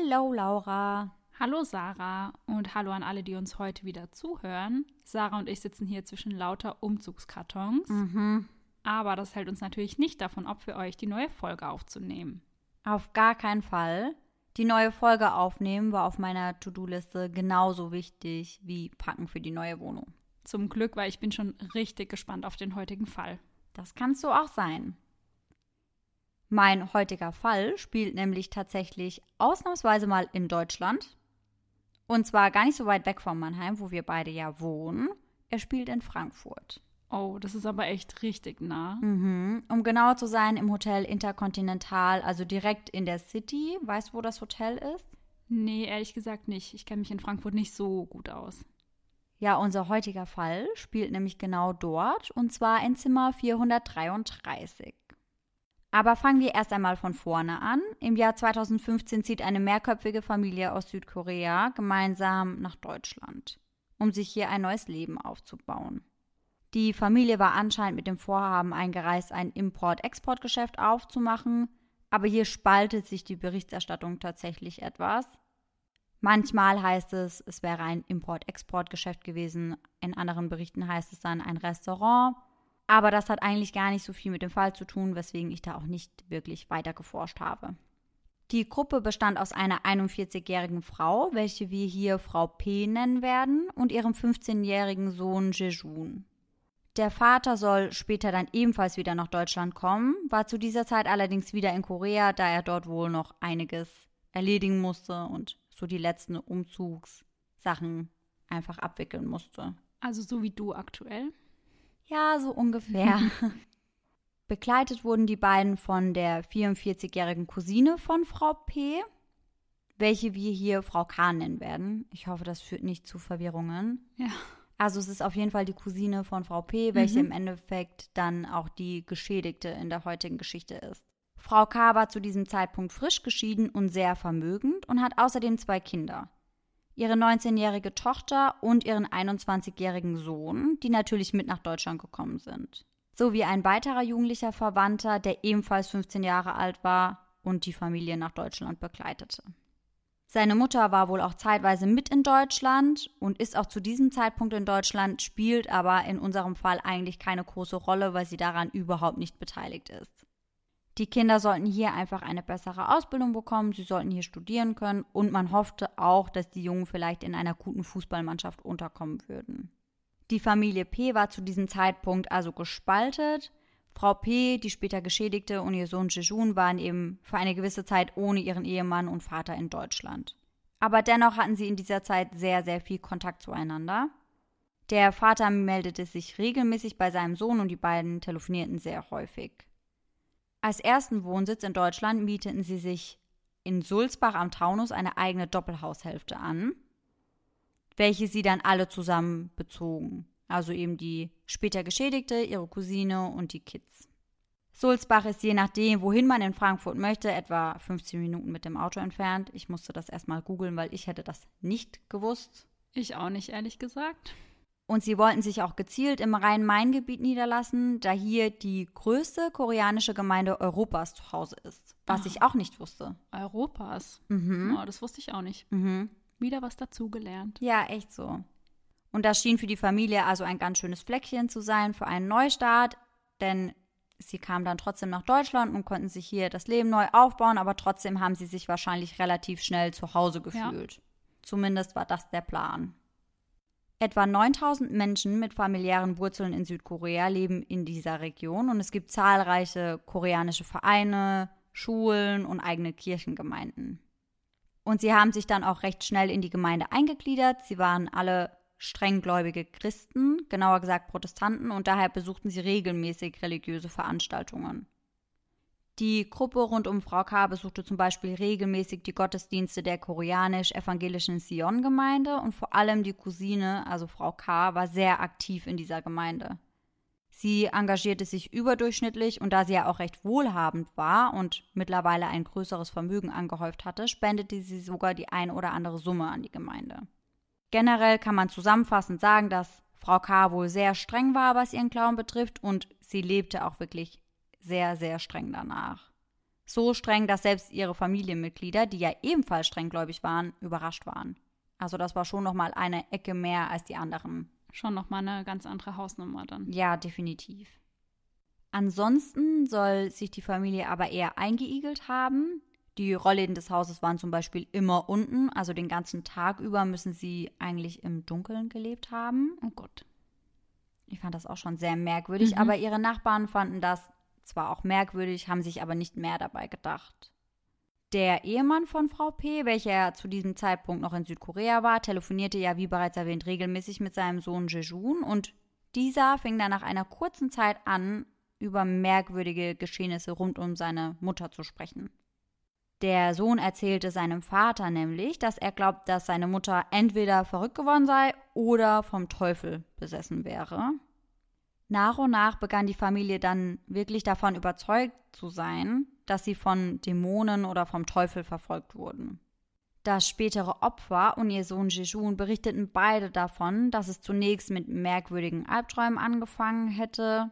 Hello, Laura. Hallo Sarah und hallo an alle, die uns heute wieder zuhören. Sarah und ich sitzen hier zwischen lauter Umzugskartons. Mhm. Aber das hält uns natürlich nicht davon ab, für euch die neue Folge aufzunehmen. Auf gar keinen Fall. Die neue Folge aufnehmen war auf meiner To-Do-Liste genauso wichtig wie Packen für die neue Wohnung. Zum Glück, weil ich bin schon richtig gespannt auf den heutigen Fall. Das kannst du auch sein. Mein heutiger Fall spielt nämlich tatsächlich ausnahmsweise mal in Deutschland. Und zwar gar nicht so weit weg von Mannheim, wo wir beide ja wohnen. Er spielt in Frankfurt. Oh, das ist aber echt richtig nah. Mhm. Um genauer zu sein, im Hotel Intercontinental, also direkt in der City. Weißt du, wo das Hotel ist? Nee, ehrlich gesagt nicht. Ich kenne mich in Frankfurt nicht so gut aus. Ja, unser heutiger Fall spielt nämlich genau dort, und zwar in Zimmer 433. Aber fangen wir erst einmal von vorne an. Im Jahr 2015 zieht eine mehrköpfige Familie aus Südkorea gemeinsam nach Deutschland, um sich hier ein neues Leben aufzubauen. Die Familie war anscheinend mit dem Vorhaben eingereist, ein Import-Export-Geschäft aufzumachen, aber hier spaltet sich die Berichterstattung tatsächlich etwas. Manchmal heißt es, es wäre ein Import-Export-Geschäft gewesen, in anderen Berichten heißt es dann ein Restaurant aber das hat eigentlich gar nicht so viel mit dem Fall zu tun, weswegen ich da auch nicht wirklich weiter geforscht habe. Die Gruppe bestand aus einer 41-jährigen Frau, welche wir hier Frau P nennen werden, und ihrem 15-jährigen Sohn Jejun. Der Vater soll später dann ebenfalls wieder nach Deutschland kommen, war zu dieser Zeit allerdings wieder in Korea, da er dort wohl noch einiges erledigen musste und so die letzten Umzugssachen einfach abwickeln musste. Also so wie du aktuell? Ja, so ungefähr. Begleitet wurden die beiden von der 44-jährigen Cousine von Frau P., welche wir hier Frau K. nennen werden. Ich hoffe, das führt nicht zu Verwirrungen. Ja. Also es ist auf jeden Fall die Cousine von Frau P., welche Mhm. im Endeffekt dann auch die Geschädigte in der heutigen Geschichte ist. Frau K. war zu diesem Zeitpunkt frisch geschieden und sehr vermögend und hat außerdem zwei Kinder. Ihre 19-jährige Tochter und ihren 21-jährigen Sohn, die natürlich mit nach Deutschland gekommen sind. Sowie ein weiterer jugendlicher Verwandter, der ebenfalls 15 Jahre alt war und die Familie nach Deutschland begleitete. Seine Mutter war wohl auch zeitweise mit in Deutschland und ist auch zu diesem Zeitpunkt in Deutschland, spielt aber in unserem Fall eigentlich keine große Rolle, weil sie daran überhaupt nicht beteiligt ist. Die Kinder sollten hier einfach eine bessere Ausbildung bekommen, sie sollten hier studieren können und man hoffte auch, dass die Jungen vielleicht in einer guten Fußballmannschaft unterkommen würden. Die Familie P war zu diesem Zeitpunkt also gespaltet. Frau P, die später Geschädigte, und ihr Sohn Jejun waren eben für eine gewisse Zeit ohne ihren Ehemann und Vater in Deutschland. Aber dennoch hatten sie in dieser Zeit sehr, sehr viel Kontakt zueinander. Der Vater meldete sich regelmäßig bei seinem Sohn und die beiden telefonierten sehr häufig. Als ersten Wohnsitz in Deutschland mieteten sie sich in Sulzbach am Taunus eine eigene Doppelhaushälfte an, welche sie dann alle zusammen bezogen. Also eben die später Geschädigte, ihre Cousine und die Kids. Sulzbach ist je nachdem, wohin man in Frankfurt möchte, etwa 15 Minuten mit dem Auto entfernt. Ich musste das erstmal googeln, weil ich hätte das nicht gewusst. Ich auch nicht, ehrlich gesagt. Und sie wollten sich auch gezielt im Rhein-Main-Gebiet niederlassen, da hier die größte koreanische Gemeinde Europas zu Hause ist. Was Ah. ich auch nicht wusste. Europas. Mhm. Oh, das wusste ich auch nicht. Mhm. Wieder was dazugelernt. Ja, echt so. Und das schien für die Familie also ein ganz schönes Fleckchen zu sein für einen Neustart, denn sie kamen dann trotzdem nach Deutschland und konnten sich hier das Leben neu aufbauen, aber trotzdem haben sie sich wahrscheinlich relativ schnell zu Hause Ja. gefühlt. Zumindest war das der Plan. Etwa 9000 Menschen mit familiären Wurzeln in Südkorea leben in dieser Region und es gibt zahlreiche koreanische Vereine, Schulen und eigene Kirchengemeinden. Und sie haben sich dann auch recht schnell in die Gemeinde eingegliedert. Sie waren alle strenggläubige Christen, genauer gesagt Protestanten, und daher besuchten sie regelmäßig religiöse Veranstaltungen. Die Gruppe rund um Frau K. besuchte zum Beispiel regelmäßig die Gottesdienste der koreanisch-evangelischen Sion-Gemeinde und vor allem die Cousine, also Frau K., war sehr aktiv in dieser Gemeinde. Sie engagierte sich überdurchschnittlich und da sie ja auch recht wohlhabend war und mittlerweile ein größeres Vermögen angehäuft hatte, spendete sie sogar die ein oder andere Summe an die Gemeinde. Generell kann man zusammenfassend sagen, dass Frau K. wohl sehr streng war, was ihren Glauben betrifft und sie lebte auch wirklich sehr, sehr streng danach. So streng, dass selbst ihre Familienmitglieder, die ja ebenfalls strenggläubig waren, überrascht waren. Also das war schon noch mal eine Ecke mehr als die anderen. Schon noch mal eine ganz andere Hausnummer dann. Ja, definitiv. Ansonsten soll sich die Familie aber eher eingeigelt haben. Die Rollläden des Hauses waren zum Beispiel immer unten, also den ganzen Tag über müssen sie eigentlich im Dunkeln gelebt haben. Oh Gott. Ich fand das auch schon sehr merkwürdig, Mhm. aber ihre Nachbarn fanden das zwar auch merkwürdig, haben sich aber nicht mehr dabei gedacht. Der Ehemann von Frau P., welcher zu diesem Zeitpunkt noch in Südkorea war, telefonierte ja, wie bereits erwähnt, regelmäßig mit seinem Sohn Jejun und dieser fing dann nach einer kurzen Zeit an, über merkwürdige Geschehnisse rund um seine Mutter zu sprechen. Der Sohn erzählte seinem Vater nämlich, dass er glaubt, dass seine Mutter entweder verrückt geworden sei oder vom Teufel besessen wäre. Nach und nach begann die Familie dann wirklich davon überzeugt zu sein, dass sie von Dämonen oder vom Teufel verfolgt wurden. Das spätere Opfer und ihr Sohn Jejun berichteten beide davon, dass es zunächst mit merkwürdigen Albträumen angefangen hätte.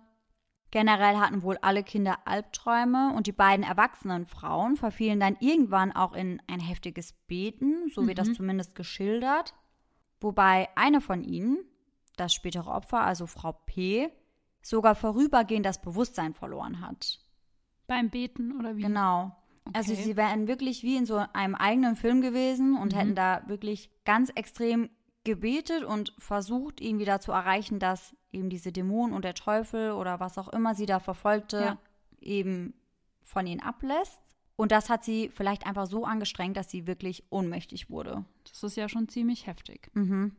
Generell hatten wohl alle Kinder Albträume und die beiden erwachsenen Frauen verfielen dann irgendwann auch in ein heftiges Beten, so wird das Mhm. zumindest geschildert. Wobei eine von ihnen, das spätere Opfer, also Frau P., sogar vorübergehend das Bewusstsein verloren hat. Beim Beten oder wie? Genau. Also Okay. sie wären wirklich wie in so einem eigenen Film gewesen und Mhm. hätten da wirklich ganz extrem gebetet und versucht, irgendwie da zu erreichen, dass eben diese Dämonen und der Teufel oder was auch immer sie da verfolgte, Ja. eben von ihnen ablässt. Und das hat sie vielleicht einfach so angestrengt, dass sie wirklich ohnmächtig wurde. Das ist ja schon ziemlich heftig. Mhm.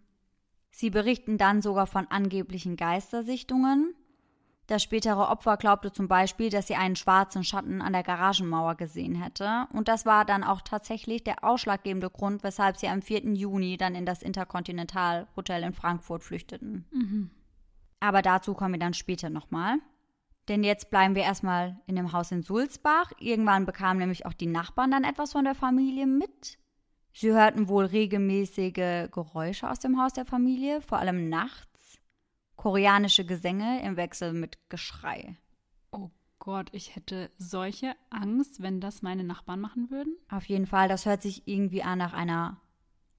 Sie berichten dann sogar von angeblichen Geistersichtungen. Das spätere Opfer glaubte zum Beispiel, dass sie einen schwarzen Schatten an der Garagenmauer gesehen hätte. Und das war dann auch tatsächlich der ausschlaggebende Grund, weshalb sie am 4. Juni dann in das Intercontinental Hotel in Frankfurt flüchteten. Mhm. Aber dazu kommen wir dann später nochmal. Denn jetzt bleiben wir erstmal in dem Haus in Sulzbach. Irgendwann bekamen nämlich auch die Nachbarn dann etwas von der Familie mit. Sie hörten wohl regelmäßige Geräusche aus dem Haus der Familie, vor allem nachts. Koreanische Gesänge im Wechsel mit Geschrei. Oh Gott, ich hätte solche Angst, wenn das meine Nachbarn machen würden. Auf jeden Fall, das hört sich irgendwie an nach einer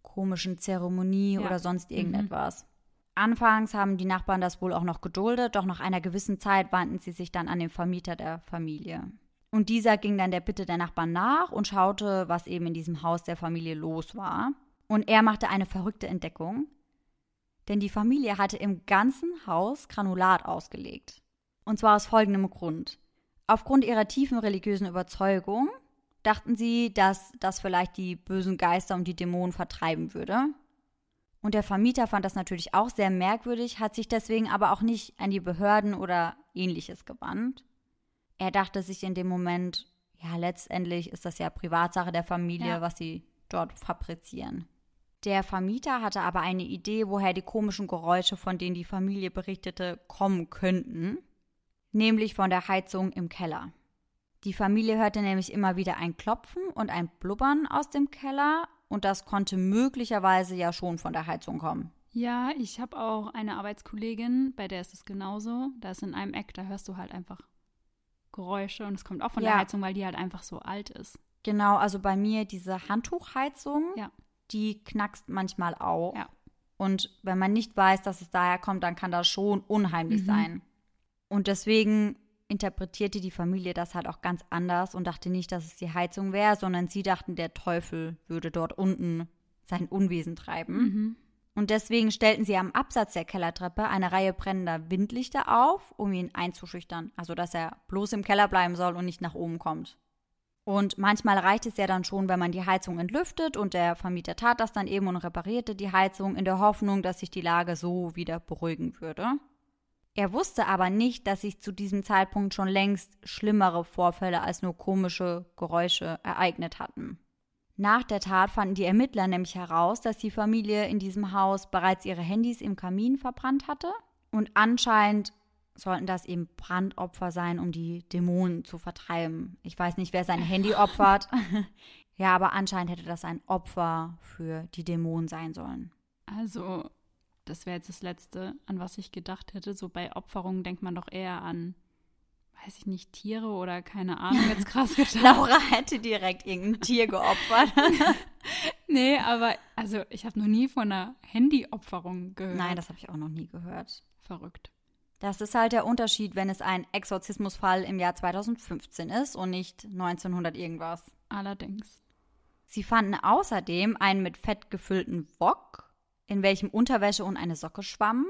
komischen Zeremonie Ja. oder sonst Mhm. irgendetwas. Anfangs haben die Nachbarn das wohl auch noch geduldet, doch nach einer gewissen Zeit wandten sie sich dann an den Vermieter der Familie. Und dieser ging dann der Bitte der Nachbarn nach und schaute, was eben in diesem Haus der Familie los war. Und er machte eine verrückte Entdeckung, denn die Familie hatte im ganzen Haus Granulat ausgelegt. Und zwar aus folgendem Grund. Aufgrund ihrer tiefen religiösen Überzeugung dachten sie, dass das vielleicht die bösen Geister und die Dämonen vertreiben würde. Und der Vermieter fand das natürlich auch sehr merkwürdig, hat sich deswegen aber auch nicht an die Behörden oder ähnliches gewandt. Er dachte sich in dem Moment, ja, letztendlich ist das ja Privatsache der Familie, Ja. was sie dort fabrizieren. Der Vermieter hatte aber eine Idee, woher die komischen Geräusche, von denen die Familie berichtete, kommen könnten, nämlich von der Heizung im Keller. Die Familie hörte nämlich immer wieder ein Klopfen und ein Blubbern aus dem Keller und das konnte möglicherweise ja schon von der Heizung kommen. Ja, ich habe auch eine Arbeitskollegin, bei der ist es genauso. Da ist in einem Eck, da hörst du halt einfach Geräusche und es kommt auch von Ja. der Heizung, weil die halt einfach so alt ist. Genau, also bei mir diese Handtuchheizung, Ja. Die knackst manchmal auch. Ja. Und wenn man nicht weiß, dass es daher kommt, dann kann das schon unheimlich Mhm. sein. Und deswegen interpretierte die Familie das halt auch ganz anders und dachte nicht, dass es die Heizung wäre, sondern sie dachten, der Teufel würde dort unten sein Unwesen treiben. Mhm. Und deswegen stellten sie am Absatz der Kellertreppe eine Reihe brennender Windlichter auf, um ihn einzuschüchtern. Also, dass er bloß im Keller bleiben soll und nicht nach oben kommt. Und manchmal reicht es ja dann schon, wenn man die Heizung entlüftet und der Vermieter tat das dann eben und reparierte die Heizung in der Hoffnung, dass sich die Lage so wieder beruhigen würde. Er wusste aber nicht, dass sich zu diesem Zeitpunkt schon längst schlimmere Vorfälle als nur komische Geräusche ereignet hatten. Nach der Tat fanden die Ermittler nämlich heraus, dass die Familie in diesem Haus bereits ihre Handys im Kamin verbrannt hatte. Und anscheinend sollten das eben Brandopfer sein, um die Dämonen zu vertreiben. Ich weiß nicht, wer sein Handy opfert. ja, aber anscheinend hätte das ein Opfer für die Dämonen sein sollen. Also, das wäre jetzt das Letzte, an was ich gedacht hätte. So bei Opferungen denkt man doch eher an, weiß ich nicht, Tiere oder keine Ahnung, jetzt krass gedacht. Laura hätte direkt irgendein Tier geopfert. nee, aber also ich habe noch nie von einer Handyopferung gehört. Nein, das habe ich auch noch nie gehört. Verrückt. Das ist halt der Unterschied, wenn es ein Exorzismusfall im Jahr 2015 ist und nicht 1900 irgendwas. Allerdings. Sie fanden außerdem einen mit Fett gefüllten Wok, in welchem Unterwäsche und eine Socke schwammen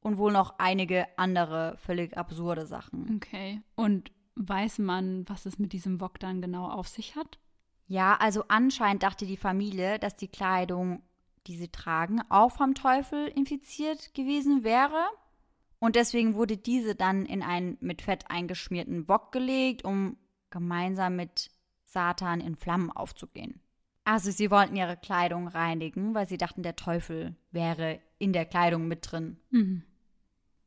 und wohl noch einige andere völlig absurde Sachen. Okay. Und weiß man, was es mit diesem Wok dann genau auf sich hat? Ja, also anscheinend dachte die Familie, dass die Kleidung, die sie tragen, auch vom Teufel infiziert gewesen wäre. Und deswegen wurde diese dann in einen mit Fett eingeschmierten Wok gelegt, um gemeinsam mit Satan in Flammen aufzugehen. Also sie wollten ihre Kleidung reinigen, weil sie dachten, der Teufel wäre in der Kleidung mit drin. Mhm.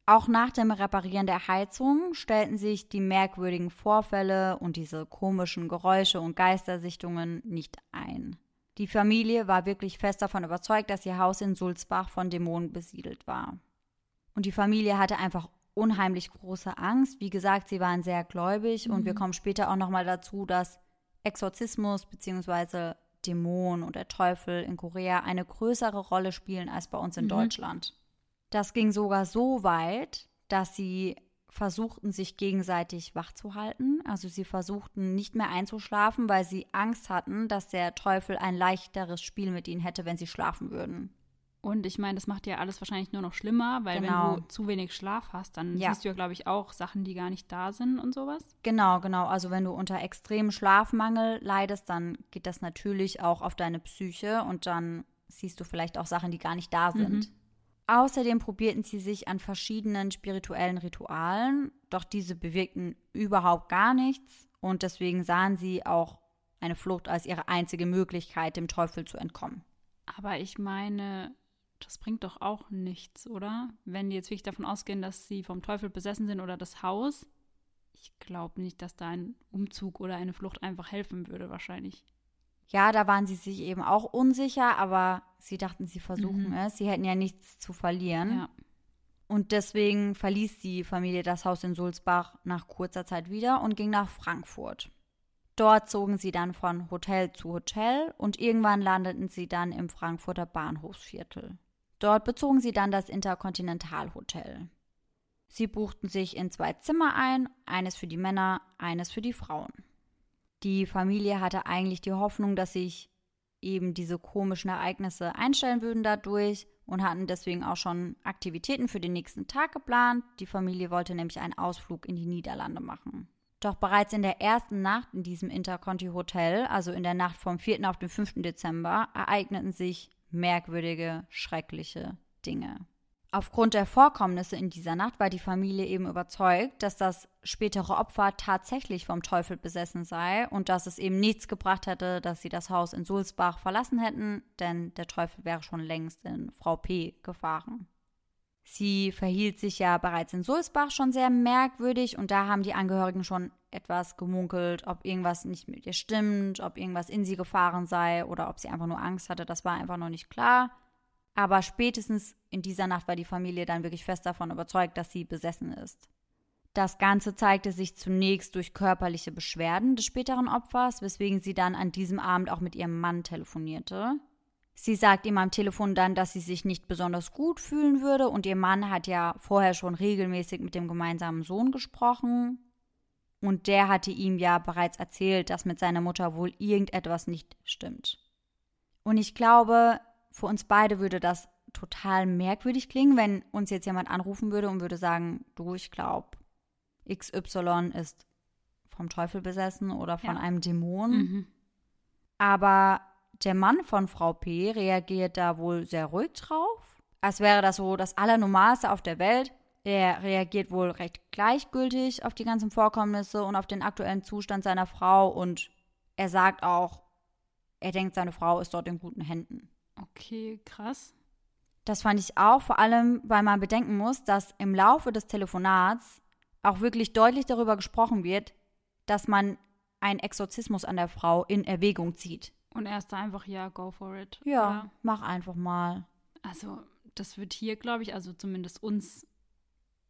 Auch nach dem Reparieren der Heizung stellten sich die merkwürdigen Vorfälle und diese komischen Geräusche und Geistersichtungen nicht ein. Die Familie war wirklich fest davon überzeugt, dass ihr Haus in Sulzbach von Dämonen besiedelt war. Und die Familie hatte einfach unheimlich große Angst. Wie gesagt, sie waren sehr gläubig mhm. und wir mhm. kommen später auch nochmal dazu, dass Exorzismus bzw. Dämon und der Teufel in Korea eine größere Rolle spielen als bei uns in mhm. Deutschland. Das ging sogar so weit, dass sie versuchten, sich gegenseitig wach zu halten. Also sie versuchten nicht mehr einzuschlafen, weil sie Angst hatten, dass der Teufel ein leichteres Spiel mit ihnen hätte, wenn sie schlafen würden. Und ich meine, das macht ja alles wahrscheinlich nur noch schlimmer, weil genau. wenn du zu wenig Schlaf hast, dann ja. siehst du ja, glaube ich, auch Sachen, die gar nicht da sind und sowas. Genau, genau. Also wenn du unter extremem Schlafmangel leidest, dann geht das natürlich auch auf deine Psyche und dann siehst du vielleicht auch Sachen, die gar nicht da sind. Mhm. Außerdem probierten sie sich an verschiedenen spirituellen Ritualen, doch diese bewirkten überhaupt gar nichts und deswegen sahen sie auch eine Flucht als ihre einzige Möglichkeit, dem Teufel zu entkommen. Aber ich meine, das bringt doch auch nichts, oder? Wenn die jetzt wirklich davon ausgehen, dass sie vom Teufel besessen sind oder das Haus. Ich glaube nicht, dass da ein Umzug oder eine Flucht einfach helfen würde, wahrscheinlich. Ja, da waren sie sich eben auch unsicher, aber sie dachten, sie versuchen mhm. es. Sie hätten ja nichts zu verlieren. Ja. Und deswegen verließ die Familie das Haus in Sulzbach nach kurzer Zeit wieder und ging nach Frankfurt. Dort zogen sie dann von Hotel zu Hotel und irgendwann landeten sie dann im Frankfurter Bahnhofsviertel. Dort bezogen sie dann das Interkontinental Hotel. Sie buchten sich in zwei Zimmer ein, eines für die Männer, eines für die Frauen. Die Familie hatte eigentlich die Hoffnung, dass sich eben diese komischen Ereignisse einstellen würden dadurch und hatten deswegen auch schon Aktivitäten für den nächsten Tag geplant. Die Familie wollte nämlich einen Ausflug in die Niederlande machen. Doch bereits in der ersten Nacht in diesem Interconti Hotel, also in der Nacht vom 4. auf den 5. Dezember, ereigneten sich merkwürdige, schreckliche Dinge. Aufgrund der Vorkommnisse in dieser Nacht war die Familie eben überzeugt, dass das spätere Opfer tatsächlich vom Teufel besessen sei und dass es eben nichts gebracht hätte, dass sie das Haus in Sulzbach verlassen hätten, denn der Teufel wäre schon längst in Frau P. gefahren. Sie verhielt sich ja bereits in Sulzbach schon sehr merkwürdig und da haben die Angehörigen schon etwas gemunkelt, ob irgendwas nicht mit ihr stimmt, ob irgendwas in sie gefahren sei oder ob sie einfach nur Angst hatte. Das war einfach noch nicht klar. Aber spätestens in dieser Nacht war die Familie dann wirklich fest davon überzeugt, dass sie besessen ist. Das Ganze zeigte sich zunächst durch körperliche Beschwerden des späteren Opfers, weswegen sie dann an diesem Abend auch mit ihrem Mann telefonierte. Sie sagt ihm am Telefon dann, dass sie sich nicht besonders gut fühlen würde und ihr Mann hat ja vorher schon regelmäßig mit dem gemeinsamen Sohn gesprochen und der hatte ihm ja bereits erzählt, dass mit seiner Mutter wohl irgendetwas nicht stimmt. Und ich glaube, für uns beide würde das total merkwürdig klingen, wenn uns jetzt jemand anrufen würde und würde sagen, du, ich glaube, XY ist vom Teufel besessen oder von ja. einem Dämon. Mhm. Aber der Mann von Frau P. reagiert da wohl sehr ruhig drauf. Als wäre das so das Allernormalste auf der Welt. Er reagiert wohl recht gleichgültig auf die ganzen Vorkommnisse und auf den aktuellen Zustand seiner Frau und er sagt auch, er denkt, seine Frau ist dort in guten Händen. Okay, krass. Das fand ich auch, vor allem, weil man bedenken muss, dass im Laufe des Telefonats auch wirklich deutlich darüber gesprochen wird, dass man einen Exorzismus an der Frau in Erwägung zieht. Und er ist da einfach, ja, go for it. Ja, oder? mach einfach mal. Also, das wird hier, glaube ich, also zumindest uns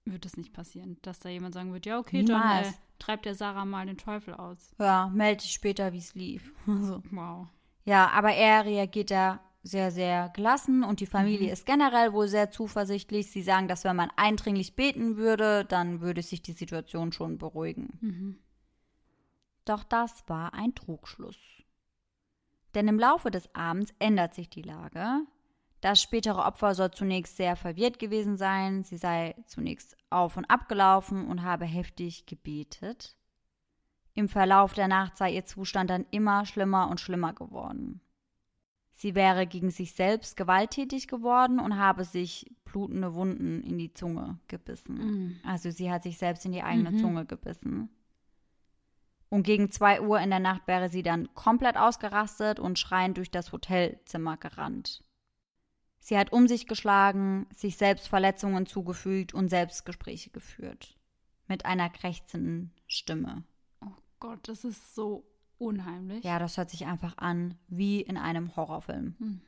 wird es nicht passieren, dass da jemand sagen wird, ja, okay, John, äh, Niemals. treibt der Sarah mal den Teufel aus. Ja, melde dich später, wie es lief. Also. Wow. Ja, aber er reagiert da sehr, sehr gelassen und die Familie Mhm. ist generell wohl sehr zuversichtlich. Sie sagen, dass wenn man eindringlich beten würde, dann würde sich die Situation schon beruhigen. Mhm. Doch das war ein Trugschluss. Denn im Laufe des Abends ändert sich die Lage. Das spätere Opfer soll zunächst sehr verwirrt gewesen sein. Sie sei zunächst auf und ab gelaufen und habe heftig gebetet. Im Verlauf der Nacht sei ihr Zustand dann immer schlimmer und schlimmer geworden. Sie wäre gegen sich selbst gewalttätig geworden und habe sich blutende Wunden in die Zunge gebissen. Mhm. Also sie hat sich selbst in die eigene Mhm. Zunge gebissen. Und gegen zwei Uhr in der Nacht wäre sie dann komplett ausgerastet und schreiend durch das Hotelzimmer gerannt. Sie hat um sich geschlagen, sich selbst Verletzungen zugefügt und Selbstgespräche geführt. Mit einer krächzenden Stimme. Oh Gott, das ist so unheimlich. Ja, das hört sich einfach an wie in einem Horrorfilm. Hm.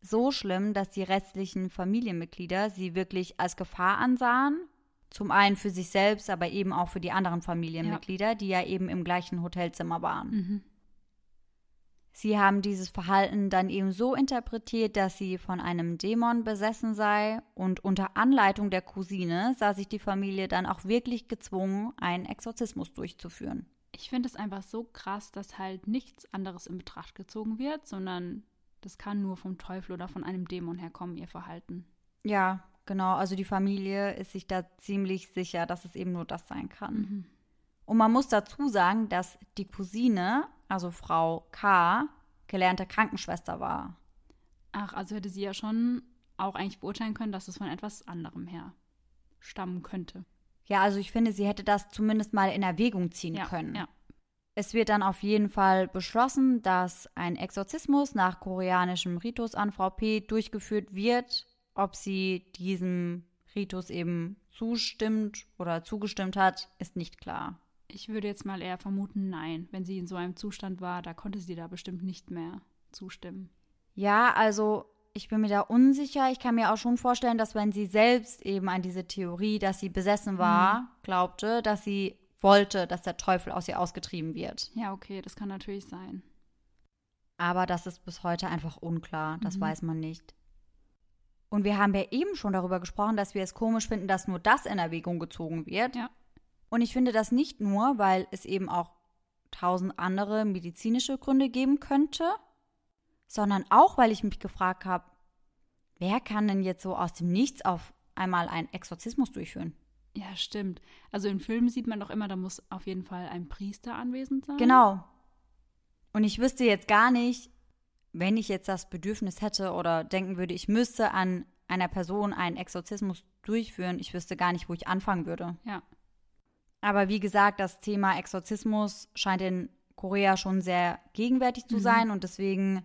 So schlimm, dass die restlichen Familienmitglieder sie wirklich als Gefahr ansahen. Zum einen für sich selbst, aber eben auch für die anderen Familienmitglieder, die ja eben im gleichen Hotelzimmer waren. Mhm. Sie haben dieses Verhalten dann eben so interpretiert, dass sie von einem Dämon besessen sei und unter Anleitung der Cousine sah sich die Familie dann auch wirklich gezwungen, einen Exorzismus durchzuführen. Ich finde es einfach so krass, dass halt nichts anderes in Betracht gezogen wird, sondern das kann nur vom Teufel oder von einem Dämon herkommen, ihr Verhalten. Ja, genau. Also die Familie ist sich da ziemlich sicher, dass es eben nur das sein kann. Mhm. Und man muss dazu sagen, dass die Cousine, also Frau K., gelernte Krankenschwester war. Ach, also hätte sie ja schon auch eigentlich beurteilen können, dass es von etwas anderem her stammen könnte. Ja, also ich finde, sie hätte das zumindest mal in Erwägung ziehen Ja, können. ja. Es wird dann auf jeden Fall beschlossen, dass ein Exorzismus nach koreanischem Ritus an Frau P. durchgeführt wird. Ob sie diesem Ritus eben zustimmt oder zugestimmt hat, ist nicht klar. Ich würde jetzt mal eher vermuten, nein. Wenn sie in so einem Zustand war, da konnte sie da bestimmt nicht mehr zustimmen. Ja, also ich bin mir da unsicher. Ich kann mir auch schon vorstellen, dass wenn sie selbst eben an diese Theorie, dass sie besessen war, glaubte, dass sie wollte, dass der Teufel aus ihr ausgetrieben wird. Ja, okay, das kann natürlich sein. Aber das ist bis heute einfach unklar. Das Mhm. weiß man nicht. Und wir haben ja eben schon darüber gesprochen, dass wir es komisch finden, dass nur das in Erwägung gezogen wird. Ja. Und ich finde das nicht nur, weil es eben auch tausend andere medizinische Gründe geben könnte, sondern auch, weil ich mich gefragt habe, wer kann denn jetzt so aus dem Nichts auf einmal einen Exorzismus durchführen? Ja, stimmt. Also in Filmen sieht man doch immer, da muss auf jeden Fall ein Priester anwesend sein. Genau. Und ich wüsste jetzt gar nicht, wenn ich jetzt das Bedürfnis hätte oder denken würde, ich müsste an einer Person einen Exorzismus durchführen, ich wüsste gar nicht, wo ich anfangen würde. Ja. Aber wie gesagt, das Thema Exorzismus scheint in Korea schon sehr gegenwärtig zu Mhm. sein und deswegen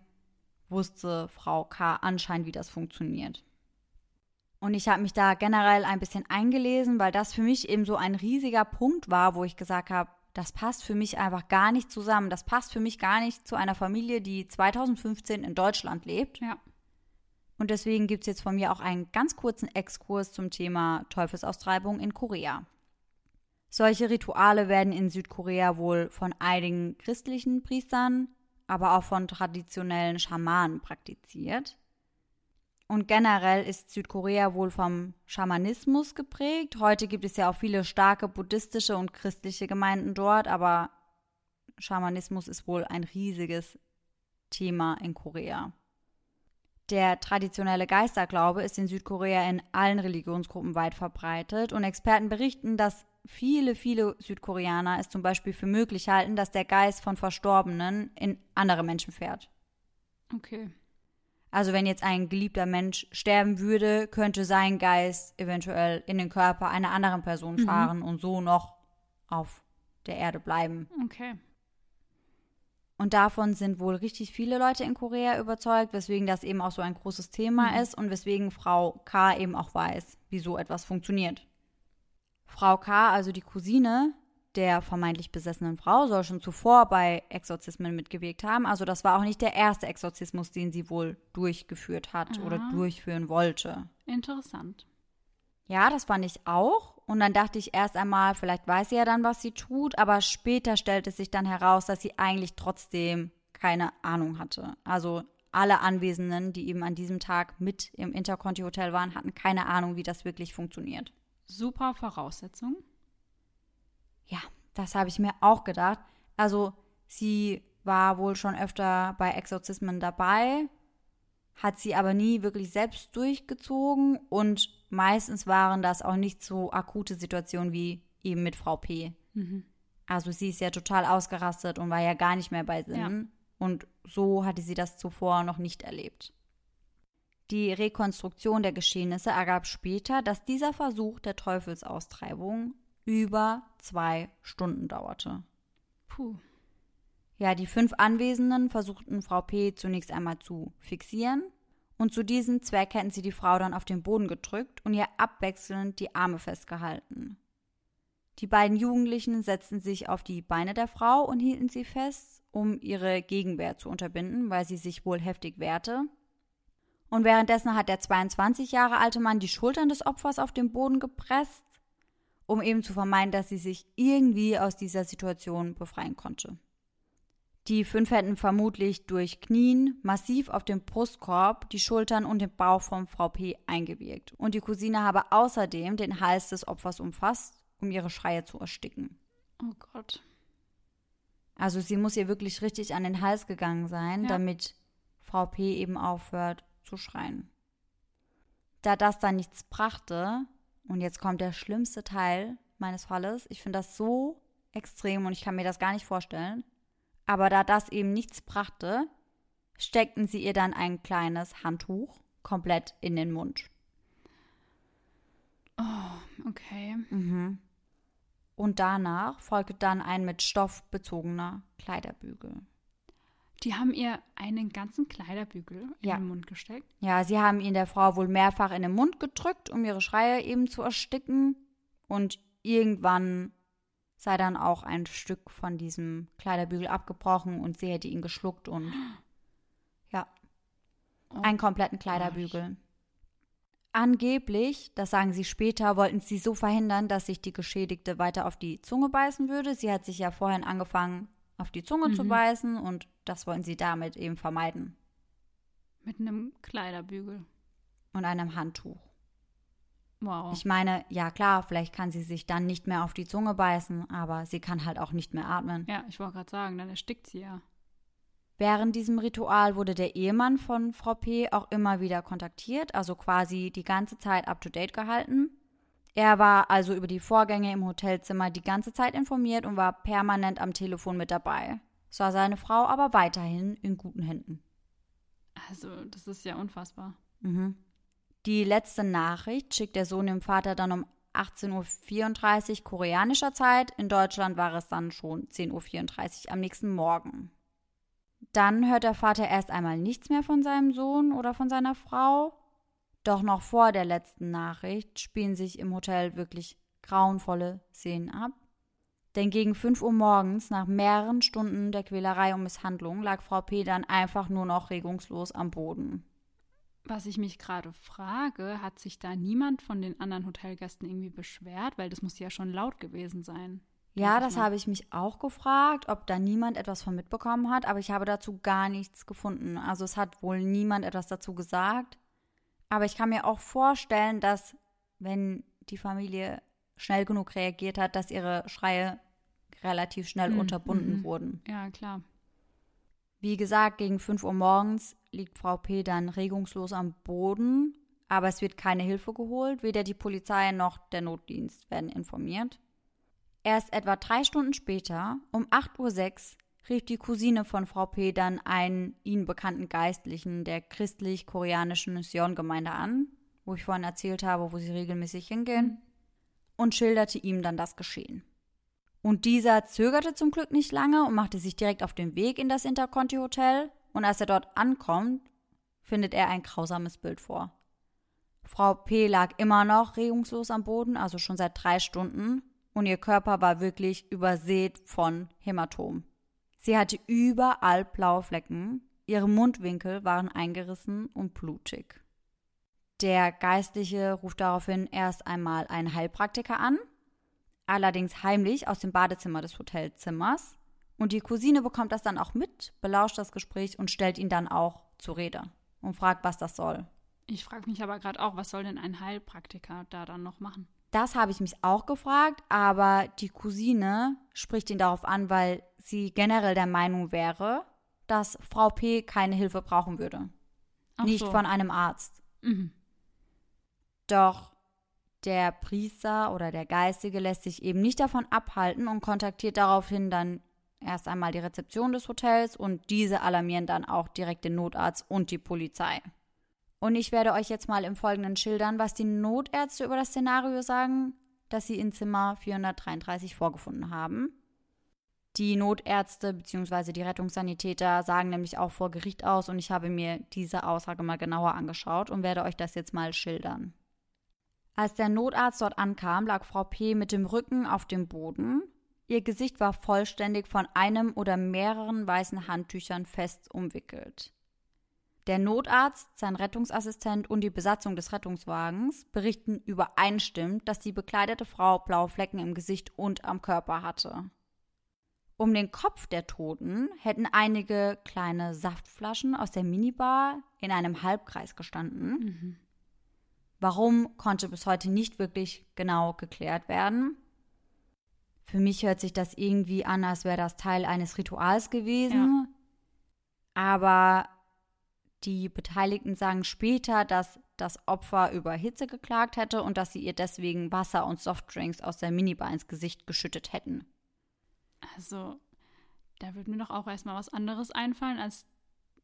wusste Frau K. anscheinend, wie das funktioniert. Und ich habe mich da generell ein bisschen eingelesen, weil das für mich eben so ein riesiger Punkt war, wo ich gesagt habe, das passt für mich einfach gar nicht zusammen. Das passt für mich gar nicht zu einer Familie, die 2015 in Deutschland lebt. Ja. Und deswegen gibt es jetzt von mir auch einen ganz kurzen Exkurs zum Thema Teufelsaustreibung in Korea. Solche Rituale werden in Südkorea wohl von einigen christlichen Priestern, aber auch von traditionellen Schamanen praktiziert. Und generell ist Südkorea wohl vom Schamanismus geprägt. Heute gibt es ja auch viele starke buddhistische und christliche Gemeinden dort, aber Schamanismus ist wohl ein riesiges Thema in Korea. Der traditionelle Geisterglaube ist in Südkorea in allen Religionsgruppen weit verbreitet und Experten berichten, dass viele, viele Südkoreaner es zum Beispiel für möglich halten, dass der Geist von Verstorbenen in andere Menschen fährt. Okay. Also wenn jetzt ein geliebter Mensch sterben würde, könnte sein Geist eventuell in den Körper einer anderen Person Mhm. fahren und so noch auf der Erde bleiben. Okay. Und davon sind wohl richtig viele Leute in Korea überzeugt, weswegen das eben auch so ein großes Thema Mhm. ist und weswegen Frau K. eben auch weiß, wie so etwas funktioniert. Frau K., also die Cousine der vermeintlich besessenen Frau, soll schon zuvor bei Exorzismen mitgewirkt haben. Also das war auch nicht der erste Exorzismus, den sie wohl durchgeführt hat oder Ah. durchführen wollte. Interessant. Ja, das fand ich auch. Und dann dachte ich erst einmal, vielleicht weiß sie ja dann, was sie tut, aber später stellte sich dann heraus, dass sie eigentlich trotzdem keine Ahnung hatte. Also alle Anwesenden, die eben an diesem Tag mit im Interconti Hotel waren, hatten keine Ahnung, wie das wirklich funktioniert. Super Voraussetzung. Ja, das habe ich mir auch gedacht. Also sie war wohl schon öfter bei Exorzismen dabei, hat sie aber nie wirklich selbst durchgezogen und meistens waren das auch nicht so akute Situationen wie eben mit Frau P. Mhm. Also sie ist ja total ausgerastet und war ja gar nicht mehr bei Sinn. Ja. Und so hatte sie das zuvor noch nicht erlebt. Die Rekonstruktion der Geschehnisse ergab später, dass dieser Versuch der Teufelsaustreibung über zwei Stunden dauerte. Puh. Ja, die fünf Anwesenden versuchten Frau P. zunächst einmal zu fixieren und zu diesem Zweck hätten sie die Frau dann auf den Boden gedrückt und ihr abwechselnd die Arme festgehalten. Die beiden Jugendlichen setzten sich auf die Beine der Frau und hielten sie fest, um ihre Gegenwehr zu unterbinden, weil sie sich wohl heftig wehrte. Und währenddessen hat der 22 Jahre alte Mann die Schultern des Opfers auf den Boden gepresst, um eben zu vermeiden, dass sie sich irgendwie aus dieser Situation befreien konnte. Die fünf hätten vermutlich durch Knien massiv auf den Brustkorb, die Schultern und den Bauch von Frau P. eingewirkt. Und die Cousine habe außerdem den Hals des Opfers umfasst, um ihre Schreie zu ersticken. Oh Gott. Also sie muss ihr wirklich richtig an den Hals gegangen sein, ja. damit Frau P. eben aufhört zu schreien. Da das dann nichts brachte, und jetzt kommt der schlimmste Teil meines Falles, ich finde das so extrem und ich kann mir das gar nicht vorstellen, aber da das eben nichts brachte, steckten sie ihr dann ein kleines Handtuch komplett in den Mund. Oh, okay. Mhm. Und danach folgte dann ein mit Stoff bezogener Kleiderbügel. Die haben ihr einen ganzen Kleiderbügel in den Mund gesteckt? Ja, sie haben ihn der Frau wohl mehrfach in den Mund gedrückt, um ihre Schreie eben zu ersticken. Und irgendwann sei dann auch ein Stück von diesem Kleiderbügel abgebrochen und sie hätte ihn geschluckt und ja, oh einen kompletten Kleiderbügel. Gosh. Angeblich, das sagen sie später, wollten sie so verhindern, dass sich die Geschädigte weiter auf die Zunge beißen würde. Sie hat sich ja vorhin angefangen, auf die Zunge mhm. zu beißen und das wollten sie damit eben vermeiden. Mit einem Kleiderbügel. Und einem Handtuch. Wow. Ich meine, ja klar, vielleicht kann sie sich dann nicht mehr auf die Zunge beißen, aber sie kann halt auch nicht mehr atmen. Ja, ich wollte gerade sagen, dann erstickt sie ja. Während diesem Ritual wurde der Ehemann von Frau P. auch immer wieder kontaktiert, also quasi die ganze Zeit up-to-date gehalten. Er war also über die Vorgänge im Hotelzimmer die ganze Zeit informiert und war permanent am Telefon mit dabei. Sah seine Frau aber weiterhin in guten Händen. Also, das ist ja unfassbar. Mhm. Die letzte Nachricht schickt der Sohn dem Vater dann um 18.34 Uhr koreanischer Zeit. In Deutschland war es dann schon 10.34 Uhr am nächsten Morgen. Dann hört der Vater erst einmal nichts mehr von seinem Sohn oder von seiner Frau. Doch noch vor der letzten Nachricht spielen sich im Hotel wirklich grauenvolle Szenen ab. Denn gegen 5 Uhr morgens, nach mehreren Stunden der Quälerei und Misshandlung, lag Frau P. dann einfach nur noch regungslos am Boden. Was ich mich gerade frage, hat sich da niemand von den anderen Hotelgästen irgendwie beschwert? Weil das muss ja schon laut gewesen sein. Ja, das habe ich mich auch gefragt, ob da niemand etwas von mitbekommen hat, aber ich habe dazu gar nichts gefunden. Also es hat wohl niemand etwas dazu gesagt. Aber ich kann mir auch vorstellen, dass wenn die Familie schnell genug reagiert hat, dass ihre Schreie relativ schnell mhm. unterbunden mhm. wurden. Ja, klar. Wie gesagt, gegen 5 Uhr morgens liegt Frau P. dann regungslos am Boden, aber es wird keine Hilfe geholt. Weder die Polizei noch der Notdienst werden informiert. Erst etwa drei Stunden später, um 8.06 Uhr, rief die Cousine von Frau P. dann einen ihnen bekannten Geistlichen der christlich-koreanischen Mission-Gemeinde an, wo ich vorhin erzählt habe, wo sie regelmäßig hingehen, und schilderte ihm dann das Geschehen. Und dieser zögerte zum Glück nicht lange und machte sich direkt auf den Weg in das Interconti Hotel, und als er dort ankommt, findet er ein grausames Bild vor. Frau P. lag immer noch regungslos am Boden, also schon seit drei Stunden, und ihr Körper war wirklich übersät von Hämatom. Sie hatte überall blaue Flecken, ihre Mundwinkel waren eingerissen und blutig. Der Geistliche ruft daraufhin erst einmal einen Heilpraktiker an, allerdings heimlich aus dem Badezimmer des Hotelzimmers. Und die Cousine bekommt das dann auch mit, belauscht das Gespräch und stellt ihn dann auch zur Rede und fragt, was das soll. Ich frage mich aber gerade auch, was soll denn ein Heilpraktiker da dann noch machen? Das habe ich mich auch gefragt, aber die Cousine spricht ihn darauf an, weil sie generell der Meinung wäre, dass Frau P keine Hilfe brauchen würde. Ach nicht so. von einem Arzt. Mhm. Doch der Priester oder der Geistige lässt sich eben nicht davon abhalten und kontaktiert daraufhin dann erst einmal die Rezeption des Hotels und diese alarmieren dann auch direkt den Notarzt und die Polizei. Und ich werde euch jetzt mal im Folgenden schildern, was die Notärzte über das Szenario sagen, das sie in Zimmer 433 vorgefunden haben. Die Notärzte bzw. die Rettungssanitäter sagen nämlich auch vor Gericht aus und ich habe mir diese Aussage mal genauer angeschaut und werde euch das jetzt mal schildern. Als der Notarzt dort ankam, lag Frau P. mit dem Rücken auf dem Boden. Ihr Gesicht war vollständig von einem oder mehreren weißen Handtüchern fest umwickelt. Der Notarzt, sein Rettungsassistent und die Besatzung des Rettungswagens berichten übereinstimmend, dass die bekleidete Frau blaue Flecken im Gesicht und am Körper hatte. Um den Kopf der Toten hätten einige kleine Saftflaschen aus der Minibar in einem Halbkreis gestanden. Mhm. Warum konnte bis heute nicht wirklich genau geklärt werden. Für mich hört sich das irgendwie an, als wäre das Teil eines Rituals gewesen. Aber die Beteiligten sagen später, dass das Opfer über Hitze geklagt hätte und dass sie ihr deswegen Wasser und Softdrinks aus der Minibar ins Gesicht geschüttet hätten. Also, da würde mir doch auch erstmal was anderes einfallen, als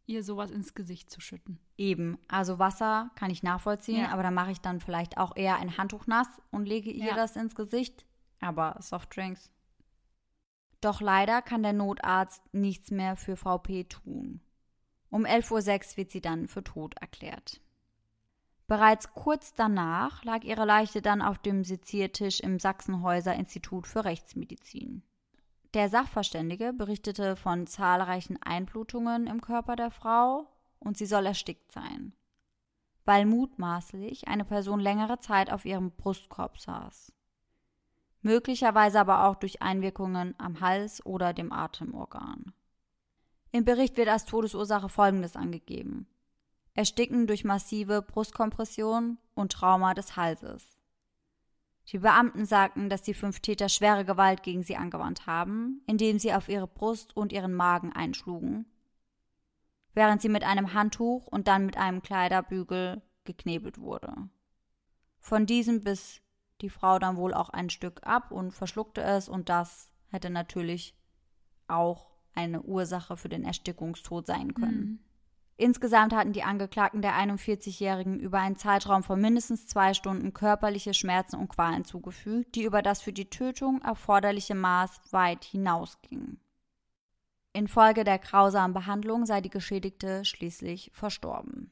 ihr sowas ins Gesicht zu schütten. Eben, also Wasser kann ich nachvollziehen, Ja. aber da mache ich dann vielleicht auch eher ein Handtuch nass und lege ihr Ja. das ins Gesicht. Aber Softdrinks. Doch leider kann der Notarzt nichts mehr für Frau P. tun. Um 11.06 Uhr wird sie dann für tot erklärt. Bereits kurz danach lag ihre Leiche dann auf dem Seziertisch im Sachsenhäuser Institut für Rechtsmedizin. Der Sachverständige berichtete von zahlreichen Einblutungen im Körper der Frau und sie soll erstickt sein, weil mutmaßlich eine Person längere Zeit auf ihrem Brustkorb saß. Möglicherweise aber auch durch Einwirkungen am Hals oder dem Atemorgan. Im Bericht wird als Todesursache Folgendes angegeben. Ersticken durch massive Brustkompression und Trauma des Halses. Die Beamten sagten, dass die fünf Täter schwere Gewalt gegen sie angewandt haben, indem sie auf ihre Brust und ihren Magen einschlugen, während sie mit einem Handtuch und dann mit einem Kleiderbügel geknebelt wurde. Von diesem biss die Frau dann wohl auch ein Stück ab und verschluckte es und das hätte natürlich auch eine Ursache für den Erstickungstod sein können. Mhm. Insgesamt hatten die Angeklagten der 41-Jährigen über einen Zeitraum von mindestens zwei Stunden körperliche Schmerzen und Qualen zugefügt, die über das für die Tötung erforderliche Maß weit hinausgingen. Infolge der grausamen Behandlung sei die Geschädigte schließlich verstorben.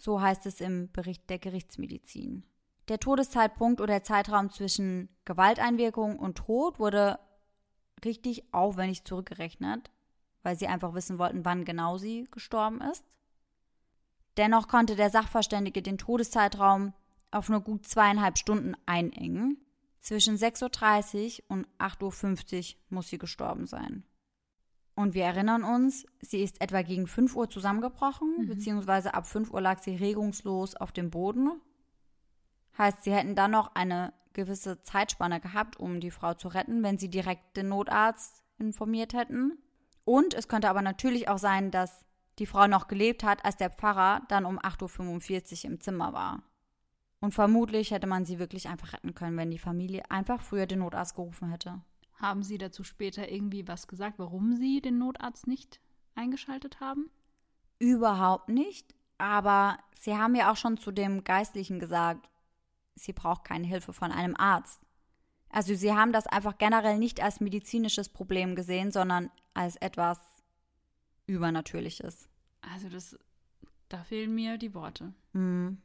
So heißt es im Bericht der Gerichtsmedizin. Der Todeszeitpunkt oder der Zeitraum zwischen Gewalteinwirkung und Tod wurde richtig aufwendig zurückgerechnet, weil sie einfach wissen wollten, wann genau sie gestorben ist. Dennoch konnte der Sachverständige den Todeszeitraum auf nur gut zweieinhalb Stunden einengen. Zwischen 6.30 Uhr und 8.50 Uhr muss sie gestorben sein. Und wir erinnern uns, sie ist etwa gegen 5 Uhr zusammengebrochen, Mhm. beziehungsweise ab 5 Uhr lag sie regungslos auf dem Boden. Heißt, sie hätten dann noch eine gewisse Zeitspanne gehabt, um die Frau zu retten, wenn sie direkt den Notarzt informiert hätten. Und es könnte aber natürlich auch sein, dass die Frau noch gelebt hat, als der Pfarrer dann um 8.45 Uhr im Zimmer war. Und vermutlich hätte man sie wirklich einfach retten können, wenn die Familie einfach früher den Notarzt gerufen hätte. Haben Sie dazu später irgendwie was gesagt, warum Sie den Notarzt nicht eingeschaltet haben? Überhaupt nicht. Aber sie haben ja auch schon zu dem Geistlichen gesagt, sie braucht keine Hilfe von einem Arzt. Also sie haben das einfach generell nicht als medizinisches Problem gesehen, sondern als etwas Übernatürliches. Also das, da fehlen mir die Worte. Hm.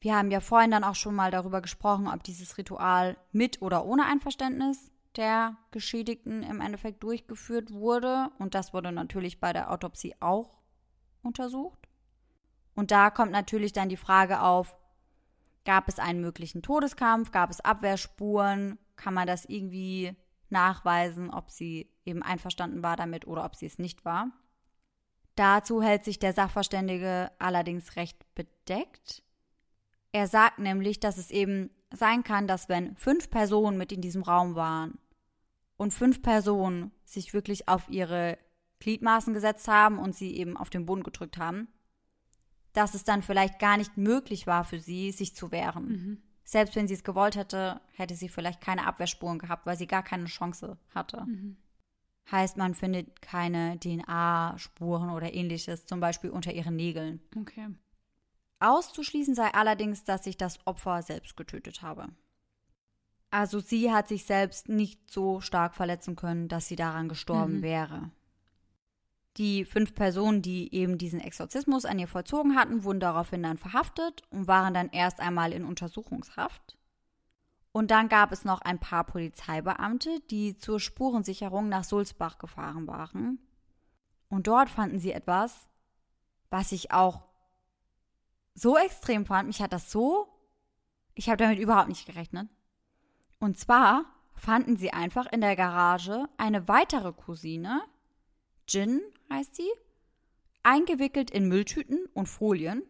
Wir haben ja vorhin dann auch schon mal darüber gesprochen, ob dieses Ritual mit oder ohne Einverständnis der Geschädigten im Endeffekt durchgeführt wurde. Und das wurde natürlich bei der Autopsie auch untersucht. Und da kommt natürlich dann die Frage auf, gab es einen möglichen Todeskampf, gab es Abwehrspuren, kann man das irgendwie nachweisen, ob sie eben einverstanden war damit oder ob sie es nicht war. Dazu hält sich der Sachverständige allerdings recht bedeckt. Er sagt nämlich, dass es eben sein kann, dass wenn fünf Personen mit in diesem Raum waren und fünf Personen sich wirklich auf ihre Gliedmaßen gesetzt haben und sie eben auf den Boden gedrückt haben, dass es dann vielleicht gar nicht möglich war für sie, sich zu wehren. Mhm. Selbst wenn sie es gewollt hätte, hätte sie vielleicht keine Abwehrspuren gehabt, weil sie gar keine Chance hatte. Mhm. Heißt, man findet keine DNA-Spuren oder ähnliches, zum Beispiel unter ihren Nägeln. Okay. Auszuschließen sei allerdings, dass sich das Opfer selbst getötet habe. Also sie hat sich selbst nicht so stark verletzen können, dass sie daran gestorben mhm. wäre. Die fünf Personen, die eben diesen Exorzismus an ihr vollzogen hatten, wurden daraufhin dann verhaftet und waren dann erst einmal in Untersuchungshaft. Und dann gab es noch ein paar Polizeibeamte, die zur Spurensicherung nach Sulzbach gefahren waren. Und dort fanden sie etwas, was ich auch so extrem fand. Mich hat das so. Ich habe damit überhaupt nicht gerechnet. Und zwar fanden sie einfach in der Garage eine weitere Cousine, Jin heißt sie, eingewickelt in Mülltüten und Folien,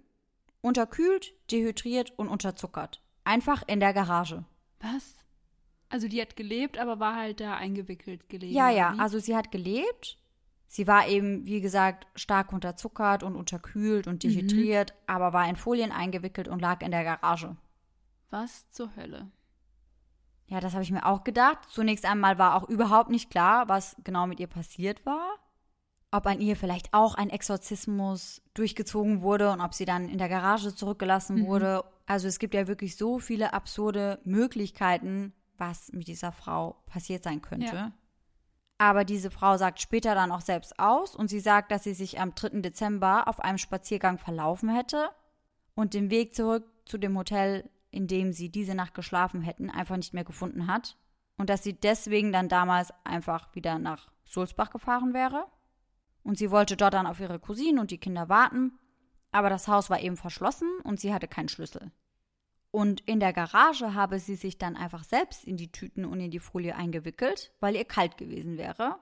unterkühlt, dehydriert und unterzuckert. Einfach in der Garage. Was? Also die hat gelebt, aber war halt da eingewickelt gelegen. Ja, ja, also sie hat gelebt. Sie war eben, wie gesagt, stark unterzuckert und unterkühlt und mhm. dehydriert, mhm. aber war in Folien eingewickelt und lag in der Garage. Was zur Hölle? Ja, das habe ich mir auch gedacht. Zunächst einmal war auch überhaupt nicht klar, was genau mit ihr passiert war ob an ihr vielleicht auch ein Exorzismus durchgezogen wurde und ob sie dann in der Garage zurückgelassen mhm. wurde. Also es gibt ja wirklich so viele absurde Möglichkeiten, was mit dieser Frau passiert sein könnte. Ja. Aber diese Frau sagt später dann auch selbst aus und sie sagt, dass sie sich am 3. Dezember auf einem Spaziergang verlaufen hätte und den Weg zurück zu dem Hotel, in dem sie diese Nacht geschlafen hätten, einfach nicht mehr gefunden hat. Und dass sie deswegen dann damals einfach wieder nach Sulzbach gefahren wäre. Und sie wollte dort dann auf ihre Cousinen und die Kinder warten, aber das Haus war eben verschlossen und sie hatte keinen Schlüssel. Und in der Garage habe sie sich dann einfach selbst in die Tüten und in die Folie eingewickelt, weil ihr kalt gewesen wäre.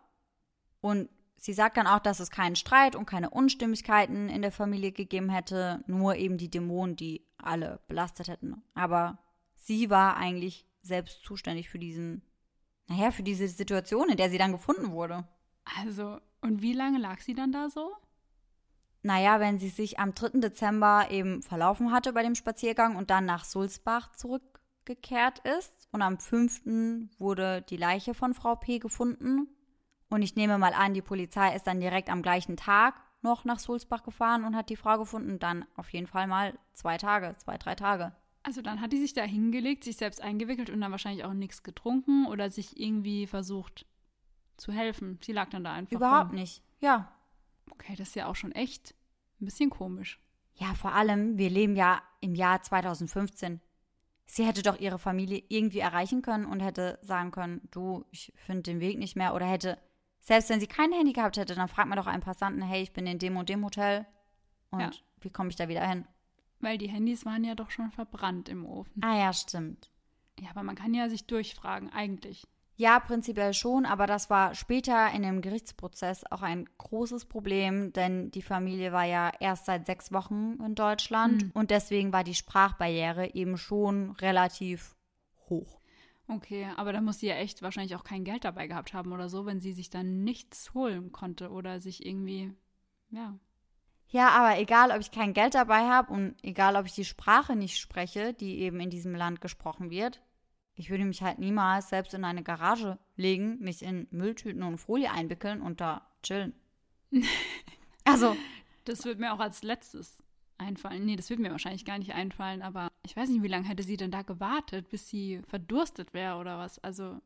Und sie sagt dann auch, dass es keinen Streit und keine Unstimmigkeiten in der Familie gegeben hätte, nur eben die Dämonen, die alle belastet hätten. Aber sie war eigentlich selbst zuständig für diesen, naja, für diese Situation, in der sie dann gefunden wurde. Also, und wie lange lag sie dann da so? Naja, wenn sie sich am 3. Dezember eben verlaufen hatte bei dem Spaziergang und dann nach Sulzbach zurückgekehrt ist. Und am 5. wurde die Leiche von Frau P. gefunden. Und ich nehme mal an, die Polizei ist dann direkt am gleichen Tag noch nach Sulzbach gefahren und hat die Frau gefunden. Dann auf jeden Fall mal zwei Tage, zwei, drei Tage. Also dann hat die sich da hingelegt, sich selbst eingewickelt und dann wahrscheinlich auch nichts getrunken oder sich irgendwie versucht zu helfen. Sie lag dann da einfach. Überhaupt rum. nicht. Ja. Okay, das ist ja auch schon echt ein bisschen komisch. Ja, vor allem, wir leben ja im Jahr 2015. Sie hätte doch ihre Familie irgendwie erreichen können und hätte sagen können, du, ich finde den Weg nicht mehr. Oder hätte, selbst wenn sie kein Handy gehabt hätte, dann fragt man doch einen Passanten, hey, ich bin in dem und dem Hotel. Und ja. wie komme ich da wieder hin? Weil die Handys waren ja doch schon verbrannt im Ofen. Ah ja, stimmt. Ja, aber man kann ja sich durchfragen, eigentlich. Ja, prinzipiell schon, aber das war später in dem Gerichtsprozess auch ein großes Problem, denn die Familie war ja erst seit sechs Wochen in Deutschland mhm. und deswegen war die Sprachbarriere eben schon relativ hoch. Okay, aber da muss sie ja echt wahrscheinlich auch kein Geld dabei gehabt haben oder so, wenn sie sich dann nichts holen konnte oder sich irgendwie, ja. Ja, aber egal, ob ich kein Geld dabei habe und egal, ob ich die Sprache nicht spreche, die eben in diesem Land gesprochen wird, ich würde mich halt niemals selbst in eine Garage legen, mich in Mülltüten und Folie einwickeln und da chillen. also. Das wird mir auch als letztes einfallen. Nee, das wird mir wahrscheinlich gar nicht einfallen, aber ich weiß nicht, wie lange hätte sie denn da gewartet, bis sie verdurstet wäre oder was? Also.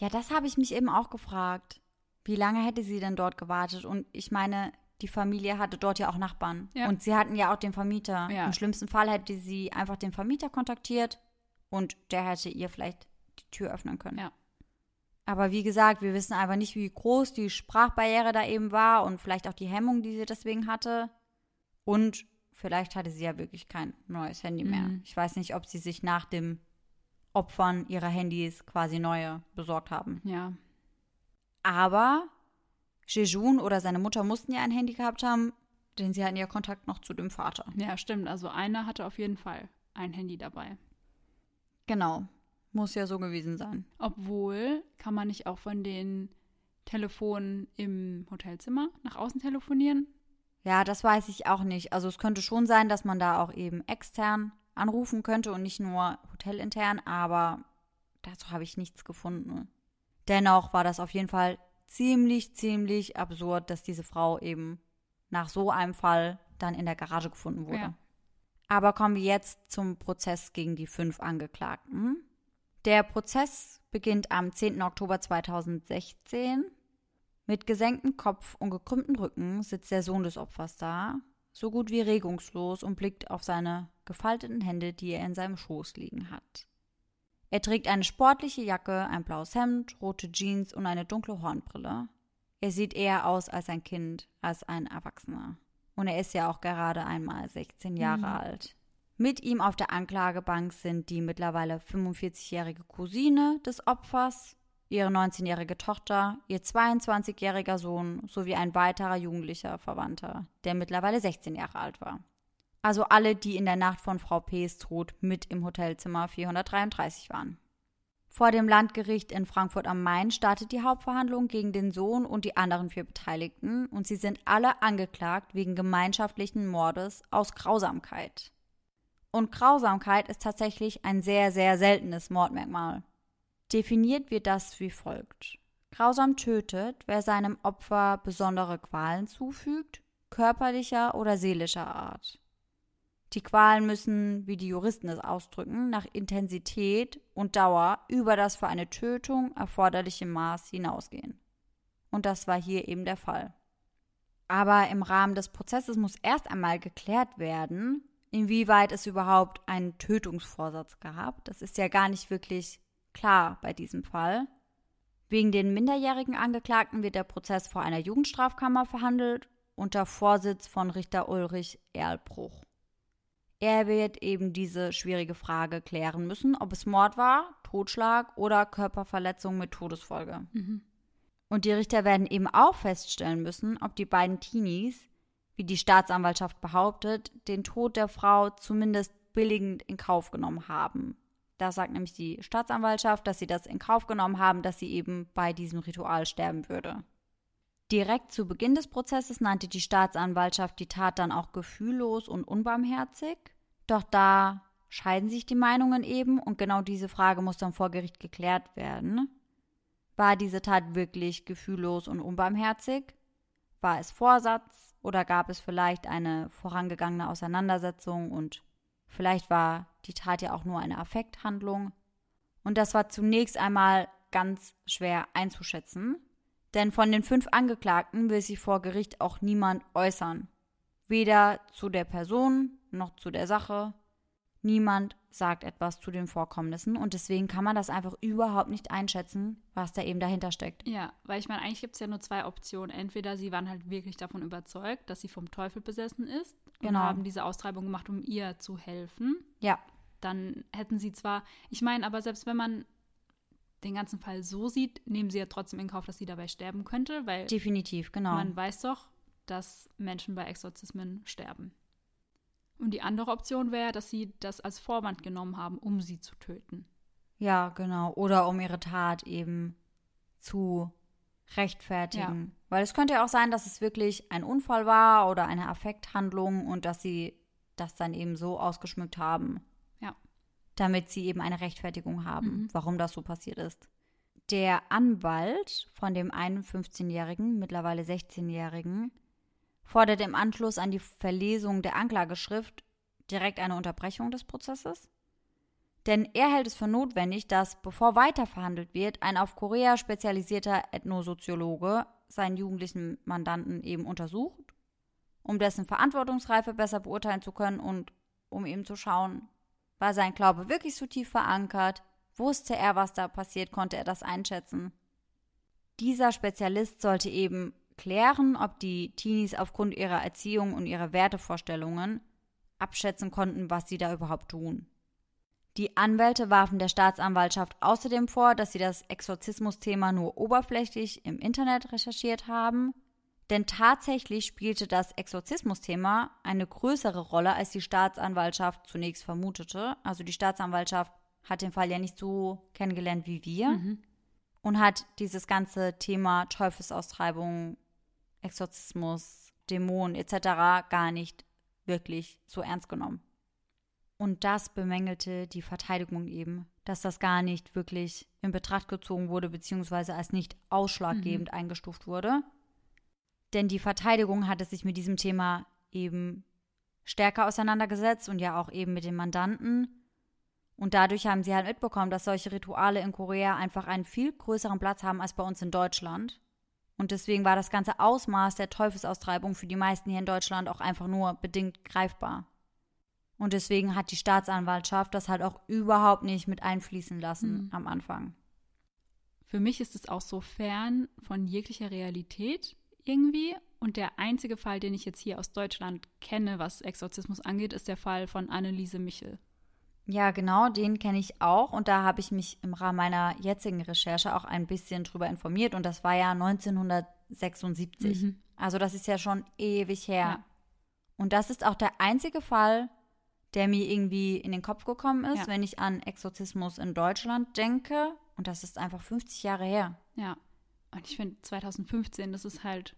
Ja, das habe ich mich eben auch gefragt. Wie lange hätte sie denn dort gewartet? Und ich meine, die Familie hatte dort ja auch Nachbarn. Ja. Und sie hatten ja auch den Vermieter. Ja. Im schlimmsten Fall hätte sie einfach den Vermieter kontaktiert und der hätte ihr vielleicht die Tür öffnen können. Ja. Aber wie gesagt, wir wissen einfach nicht, wie groß die Sprachbarriere da eben war und vielleicht auch die Hemmung, die sie deswegen hatte. Und vielleicht hatte sie ja wirklich kein neues Handy mehr. Mhm. Ich weiß nicht, ob sie sich nach dem Opfern ihrer Handys quasi neue besorgt haben. Ja. Aber Jejun oder seine Mutter mussten ja ein Handy gehabt haben, denn sie hatten ja Kontakt noch zu dem Vater. Ja, stimmt. Also einer hatte auf jeden Fall ein Handy dabei. Genau. Muss ja so gewesen sein. Obwohl, kann man nicht auch von den Telefonen im Hotelzimmer nach außen telefonieren? Ja, das weiß ich auch nicht. Also es könnte schon sein, dass man da auch eben extern anrufen könnte und nicht nur hotelintern, aber dazu habe ich nichts gefunden. Dennoch war das auf jeden Fall ziemlich, ziemlich absurd, dass diese Frau eben nach so einem Fall dann in der Garage gefunden wurde. Ja. Aber kommen wir jetzt zum Prozess gegen die fünf Angeklagten. Der Prozess beginnt am 10. Oktober 2016. Mit gesenktem Kopf und gekrümmtem Rücken sitzt der Sohn des Opfers da, so gut wie regungslos und blickt auf seine gefalteten Hände, die er in seinem Schoß liegen hat. Er trägt eine sportliche Jacke, ein blaues Hemd, rote Jeans und eine dunkle Hornbrille. Er sieht eher aus als ein Kind, als ein Erwachsener. Und er ist ja auch gerade einmal 16 Jahre Mhm. alt. Mit ihm auf der Anklagebank sind die mittlerweile 45-jährige Cousine des Opfers, ihre 19-jährige Tochter, ihr 22-jähriger Sohn sowie ein weiterer jugendlicher Verwandter, der mittlerweile 16 Jahre alt war. Also alle, die in der Nacht von Frau P.'s Tod mit im Hotelzimmer 433 waren. Vor dem Landgericht in Frankfurt am Main startet die Hauptverhandlung gegen den Sohn und die anderen vier Beteiligten und sie sind alle angeklagt wegen gemeinschaftlichen Mordes aus Grausamkeit. Und Grausamkeit ist tatsächlich ein sehr, sehr seltenes Mordmerkmal. Definiert wird das wie folgt. Grausam tötet, wer seinem Opfer besondere Qualen zufügt, körperlicher oder seelischer Art. Die Qualen müssen, wie die Juristen es ausdrücken, nach Intensität und Dauer über das für eine Tötung erforderliche Maß hinausgehen. Und das war hier eben der Fall. Aber im Rahmen des Prozesses muss erst einmal geklärt werden, inwieweit es überhaupt einen Tötungsvorsatz gab. Das ist ja gar nicht wirklich klar bei diesem Fall. Wegen den minderjährigen Angeklagten wird der Prozess vor einer Jugendstrafkammer verhandelt unter Vorsitz von Richter Ulrich Erlbruch. Er wird eben diese schwierige Frage klären müssen, ob es Mord war, Totschlag oder Körperverletzung mit Todesfolge. Mhm. Und die Richter werden eben auch feststellen müssen, ob die beiden Teenies, wie die Staatsanwaltschaft behauptet, den Tod der Frau zumindest billigend in Kauf genommen haben. Da sagt nämlich die Staatsanwaltschaft, dass sie das in Kauf genommen haben, dass sie eben bei diesem Ritual sterben würde. Direkt zu Beginn des Prozesses nannte die Staatsanwaltschaft die Tat dann auch gefühllos und unbarmherzig. Doch da scheiden sich die Meinungen eben und genau diese Frage muss dann vor Gericht geklärt werden. War diese Tat wirklich gefühllos und unbarmherzig? War es Vorsatz oder gab es vielleicht eine vorangegangene Auseinandersetzung und vielleicht war die Tat ja auch nur eine Affekthandlung? Und das war zunächst einmal ganz schwer einzuschätzen, denn von den fünf Angeklagten will sich vor Gericht auch niemand äußern. Weder zu der Person noch zu der Sache. Niemand sagt etwas zu den Vorkommnissen und deswegen kann man das einfach überhaupt nicht einschätzen, was da eben dahinter steckt. Ja, weil ich meine, eigentlich gibt es ja nur zwei Optionen. Entweder sie waren halt wirklich davon überzeugt, dass sie vom Teufel besessen ist und Genau. haben diese Austreibung gemacht, um ihr zu helfen. Ja, Dann hätten sie zwar, ich meine, aber selbst wenn man den ganzen Fall so sieht, nehmen sie ja trotzdem in Kauf, dass sie dabei sterben könnte, weil definitiv, genau. man weiß doch, dass Menschen bei Exorzismen sterben. Und die andere Option wäre, dass sie das als Vorwand genommen haben, um sie zu töten. Ja, genau. Oder um ihre Tat eben zu rechtfertigen. Weil es könnte ja auch sein, dass es wirklich ein Unfall war oder eine Affekthandlung und dass sie das dann eben so ausgeschmückt haben. Damit sie eben eine Rechtfertigung haben, Mhm. warum das so passiert ist. Der Anwalt von dem 51-Jährigen, mittlerweile 16-Jährigen, fordert im Anschluss an die Verlesung der Anklageschrift direkt eine Unterbrechung des Prozesses. Denn er hält es für notwendig, dass, bevor weiter verhandelt wird, ein auf Korea spezialisierter Ethnosoziologe seinen jugendlichen Mandanten eben untersucht, um dessen Verantwortungsreife besser beurteilen zu können und um eben zu schauen, war sein Glaube wirklich so tief verankert, wusste er, was da passiert, konnte er das einschätzen. Dieser Spezialist sollte eben klären, ob die Teenies aufgrund ihrer Erziehung und ihrer Wertevorstellungen abschätzen konnten, was sie da überhaupt tun. Die Anwälte warfen der Staatsanwaltschaft außerdem vor, dass sie das Exorzismus-Thema nur oberflächlich im Internet recherchiert haben, denn tatsächlich spielte das Exorzismus-Thema eine größere Rolle, als die Staatsanwaltschaft zunächst vermutete. Also die Staatsanwaltschaft hat den Fall ja nicht so kennengelernt wie wir mhm. und hat dieses ganze Thema Teufelsaustreibung, Exorzismus, Dämonen etc. gar nicht wirklich so ernst genommen. Und das bemängelte die Verteidigung eben, dass das gar nicht wirklich in Betracht gezogen wurde, beziehungsweise als nicht ausschlaggebend mhm. eingestuft wurde. Denn die Verteidigung hatte sich mit diesem Thema eben stärker auseinandergesetzt und ja auch eben mit den Mandanten. Und dadurch haben sie halt mitbekommen, dass solche Rituale in Korea einfach einen viel größeren Platz haben als bei uns in Deutschland. Und deswegen war das ganze Ausmaß der Teufelsaustreibung für die meisten hier in Deutschland auch einfach nur bedingt greifbar. Und deswegen hat die Staatsanwaltschaft das halt auch überhaupt nicht mit einfließen lassen mhm. am Anfang. Für mich ist es auch so fern von jeglicher Realität irgendwie. Und der einzige Fall, den ich jetzt hier aus Deutschland kenne, was Exorzismus angeht, ist der Fall von Anneliese Michel. Ja, genau, den kenne ich auch. Und da habe ich mich im Rahmen meiner jetzigen Recherche auch ein bisschen drüber informiert. Und das war ja 1976. Mhm. Also das ist ja schon ewig her. Ja. Und das ist auch der einzige Fall, der mir irgendwie in den Kopf gekommen ist, ja. wenn ich an Exorzismus in Deutschland denke. Und das ist einfach 50 Jahre her. Ja. Und ich finde 2015, das ist halt,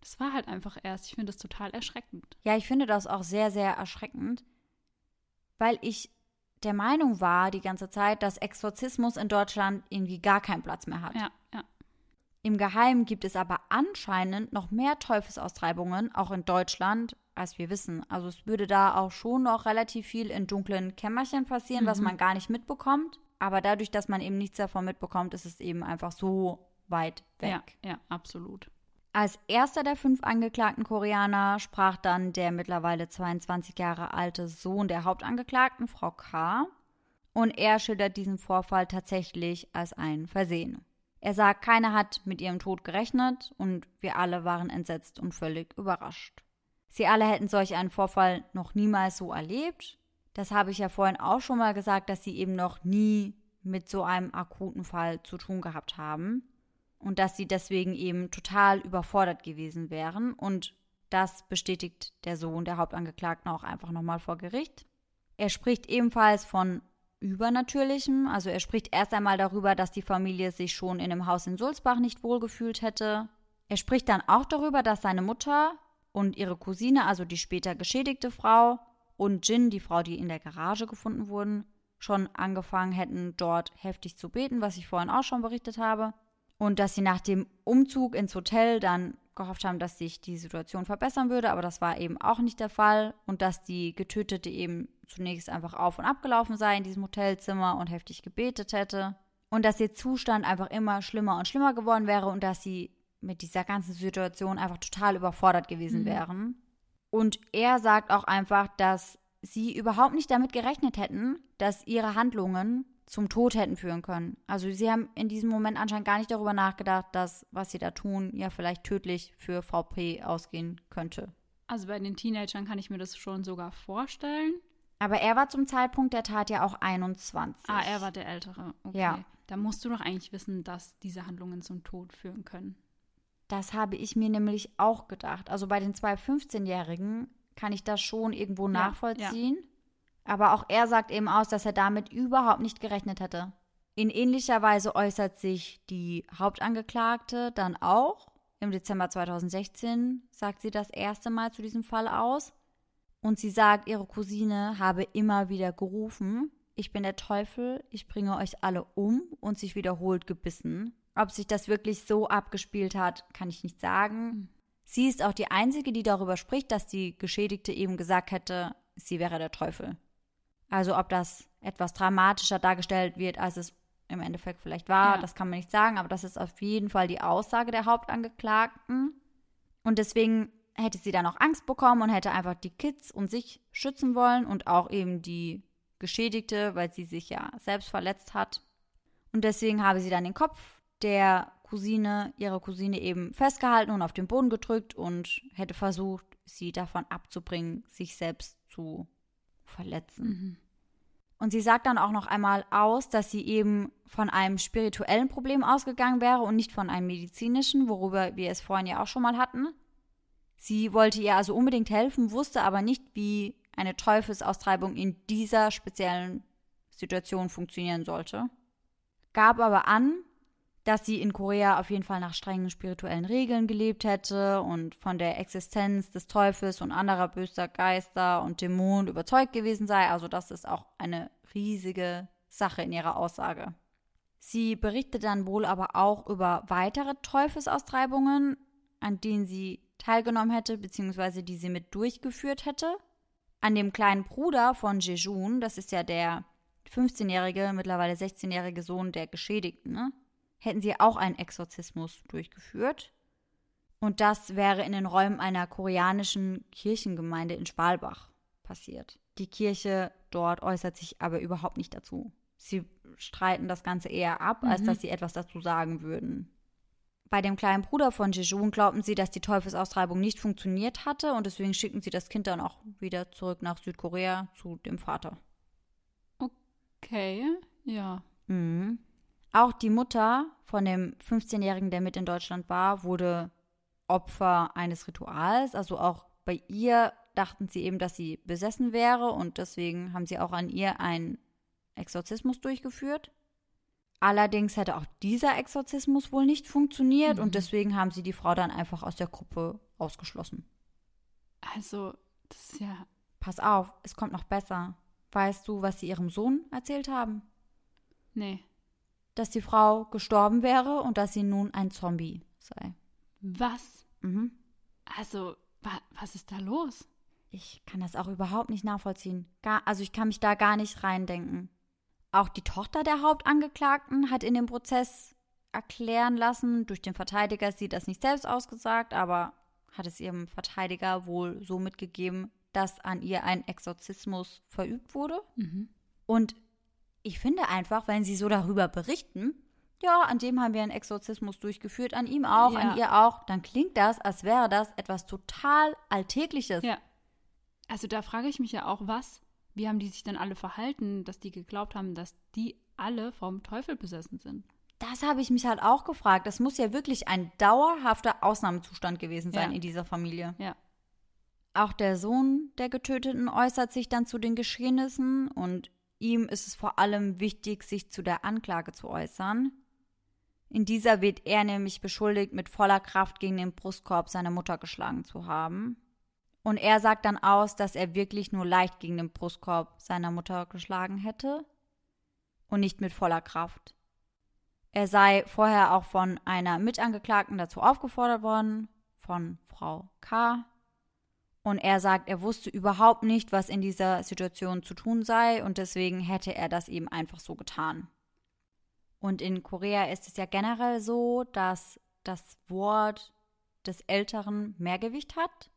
das war halt einfach erst. Ich finde das total erschreckend. Ja, ich finde das auch sehr, sehr erschreckend, weil ich der Meinung war die ganze Zeit, dass Exorzismus in Deutschland irgendwie gar keinen Platz mehr hat. Ja, ja. Im Geheimen gibt es aber anscheinend noch mehr Teufelsaustreibungen, auch in Deutschland, als wir wissen. Also es würde da auch schon noch relativ viel in dunklen Kämmerchen passieren, mhm. was man gar nicht mitbekommt. Aber dadurch, dass man eben nichts davon mitbekommt, ist es eben einfach so weit weg. Ja, ja, absolut. Als erster der fünf angeklagten Koreaner sprach dann der mittlerweile 22 Jahre alte Sohn der Hauptangeklagten, Frau K. Und er schildert diesen Vorfall tatsächlich als ein Versehen. Er sagt, keiner hat mit ihrem Tod gerechnet und wir alle waren entsetzt und völlig überrascht. Sie alle hätten solch einen Vorfall noch niemals so erlebt. Das habe ich ja vorhin auch schon mal gesagt, dass sie eben noch nie mit so einem akuten Fall zu tun gehabt haben und dass sie deswegen eben total überfordert gewesen wären. Und das bestätigt der Sohn der Hauptangeklagten auch einfach nochmal vor Gericht. Er spricht ebenfalls von Übernatürlichem. Also er spricht erst einmal darüber, dass die Familie sich schon in einem Haus in Sulzbach nicht wohlgefühlt hätte. Er spricht dann auch darüber, dass seine Mutter und ihre Cousine, also die später geschädigte Frau, und Jin, die Frau, die in der Garage gefunden wurden, schon angefangen hätten, dort heftig zu beten, was ich vorhin auch schon berichtet habe und dass sie nach dem Umzug ins Hotel dann gehofft haben, dass sich die Situation verbessern würde, aber das war eben auch nicht der Fall und dass die Getötete eben zunächst einfach auf und abgelaufen sei in diesem Hotelzimmer und heftig gebetet hätte und dass ihr Zustand einfach immer schlimmer und schlimmer geworden wäre und dass sie mit dieser ganzen Situation einfach total überfordert gewesen mhm. wären. Und er sagt auch einfach, dass sie überhaupt nicht damit gerechnet hätten, dass ihre Handlungen zum Tod hätten führen können. Also sie haben in diesem Moment anscheinend gar nicht darüber nachgedacht, dass was sie da tun, ja vielleicht tödlich für VP ausgehen könnte. Also bei den Teenagern kann ich mir das schon sogar vorstellen. Aber er war zum Zeitpunkt der Tat ja auch 21. Ah, er war der Ältere. Okay. Ja. Da musst du doch eigentlich wissen, dass diese Handlungen zum Tod führen können. Das habe ich mir nämlich auch gedacht. Also bei den zwei 15-Jährigen kann ich das schon irgendwo ja, nachvollziehen. Ja. Aber auch er sagt eben aus, dass er damit überhaupt nicht gerechnet hätte. In ähnlicher Weise äußert sich die Hauptangeklagte dann auch. Im Dezember 2016 sagt sie das erste Mal zu diesem Fall aus. Und sie sagt, ihre Cousine habe immer wieder gerufen, ich bin der Teufel, ich bringe euch alle um und sich wiederholt gebissen. Ob sich das wirklich so abgespielt hat, kann ich nicht sagen. Sie ist auch die Einzige, die darüber spricht, dass die Geschädigte eben gesagt hätte, sie wäre der Teufel. Also ob das etwas dramatischer dargestellt wird, als es im Endeffekt vielleicht war, ja. das kann man nicht sagen, aber das ist auf jeden Fall die Aussage der Hauptangeklagten. Und deswegen hätte sie dann auch Angst bekommen und hätte einfach die Kids und sich schützen wollen und auch eben die Geschädigte, weil sie sich ja selbst verletzt hat. Und deswegen habe sie dann den Kopf der Cousine, ihrer Cousine eben festgehalten und auf den Boden gedrückt und hätte versucht, sie davon abzubringen, sich selbst zu verletzen. Mhm. Und sie sagt dann auch noch einmal aus, dass sie eben von einem spirituellen Problem ausgegangen wäre und nicht von einem medizinischen, worüber wir es vorhin ja auch schon mal hatten. Sie wollte ihr also unbedingt helfen, wusste aber nicht, wie eine Teufelsaustreibung in dieser speziellen Situation funktionieren sollte. Gab aber an, dass sie in Korea auf jeden Fall nach strengen spirituellen Regeln gelebt hätte und von der Existenz des Teufels und anderer böser Geister und Dämonen überzeugt gewesen sei. Also das ist auch eine riesige Sache in ihrer Aussage. Sie berichtet dann wohl aber auch über weitere Teufelsaustreibungen, an denen sie teilgenommen hätte, beziehungsweise die sie mit durchgeführt hätte. An dem kleinen Bruder von Jejun, das ist ja der 15-jährige, mittlerweile 16-jährige Sohn der Geschädigten, ne? Hätten sie auch einen Exorzismus durchgeführt. Und das wäre in den Räumen einer koreanischen Kirchengemeinde in Spalbach passiert. Die Kirche dort äußert sich aber überhaupt nicht dazu. Sie streiten das Ganze eher ab, mhm. als dass sie etwas dazu sagen würden. Bei dem kleinen Bruder von Jejun glaubten sie, dass die Teufelsaustreibung nicht funktioniert hatte und deswegen schicken sie das Kind dann auch wieder zurück nach Südkorea zu dem Vater. Okay, ja. Mhm. Auch die Mutter von dem 15-Jährigen, der mit in Deutschland war, wurde Opfer eines Rituals. Also auch bei ihr dachten sie eben, dass sie besessen wäre und deswegen haben sie auch an ihr einen Exorzismus durchgeführt. Allerdings hätte auch dieser Exorzismus wohl nicht funktioniert mhm. und deswegen haben sie die Frau dann einfach aus der Gruppe ausgeschlossen. Also, das ist ja. Pass auf, es kommt noch besser. Weißt du, was sie ihrem Sohn erzählt haben? Nee dass die Frau gestorben wäre und dass sie nun ein Zombie sei. Was? Mhm. Also, wa was ist da los? Ich kann das auch überhaupt nicht nachvollziehen. Gar, also ich kann mich da gar nicht reindenken. Auch die Tochter der Hauptangeklagten hat in dem Prozess erklären lassen, durch den Verteidiger sie das nicht selbst ausgesagt, aber hat es ihrem Verteidiger wohl so mitgegeben, dass an ihr ein Exorzismus verübt wurde. Mhm. Und ich finde einfach, wenn sie so darüber berichten, ja, an dem haben wir einen Exorzismus durchgeführt, an ihm auch, ja. an ihr auch, dann klingt das, als wäre das etwas total Alltägliches. Ja. Also da frage ich mich ja auch, was, wie haben die sich denn alle verhalten, dass die geglaubt haben, dass die alle vom Teufel besessen sind? Das habe ich mich halt auch gefragt. Das muss ja wirklich ein dauerhafter Ausnahmezustand gewesen sein ja. in dieser Familie. Ja. Auch der Sohn der Getöteten äußert sich dann zu den Geschehnissen und Ihm ist es vor allem wichtig, sich zu der Anklage zu äußern. In dieser wird er nämlich beschuldigt, mit voller Kraft gegen den Brustkorb seiner Mutter geschlagen zu haben. Und er sagt dann aus, dass er wirklich nur leicht gegen den Brustkorb seiner Mutter geschlagen hätte und nicht mit voller Kraft. Er sei vorher auch von einer Mitangeklagten dazu aufgefordert worden, von Frau K. Und er sagt, er wusste überhaupt nicht, was in dieser Situation zu tun sei und deswegen hätte er das eben einfach so getan. Und in Korea ist es ja generell so, dass das Wort des Älteren mehr Gewicht hat.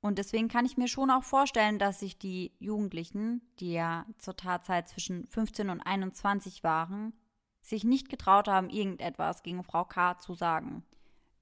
Und deswegen kann ich mir schon auch vorstellen, dass sich die Jugendlichen, die ja zur Tatzeit zwischen 15 und 21 waren, sich nicht getraut haben, irgendetwas gegen Frau K. zu sagen.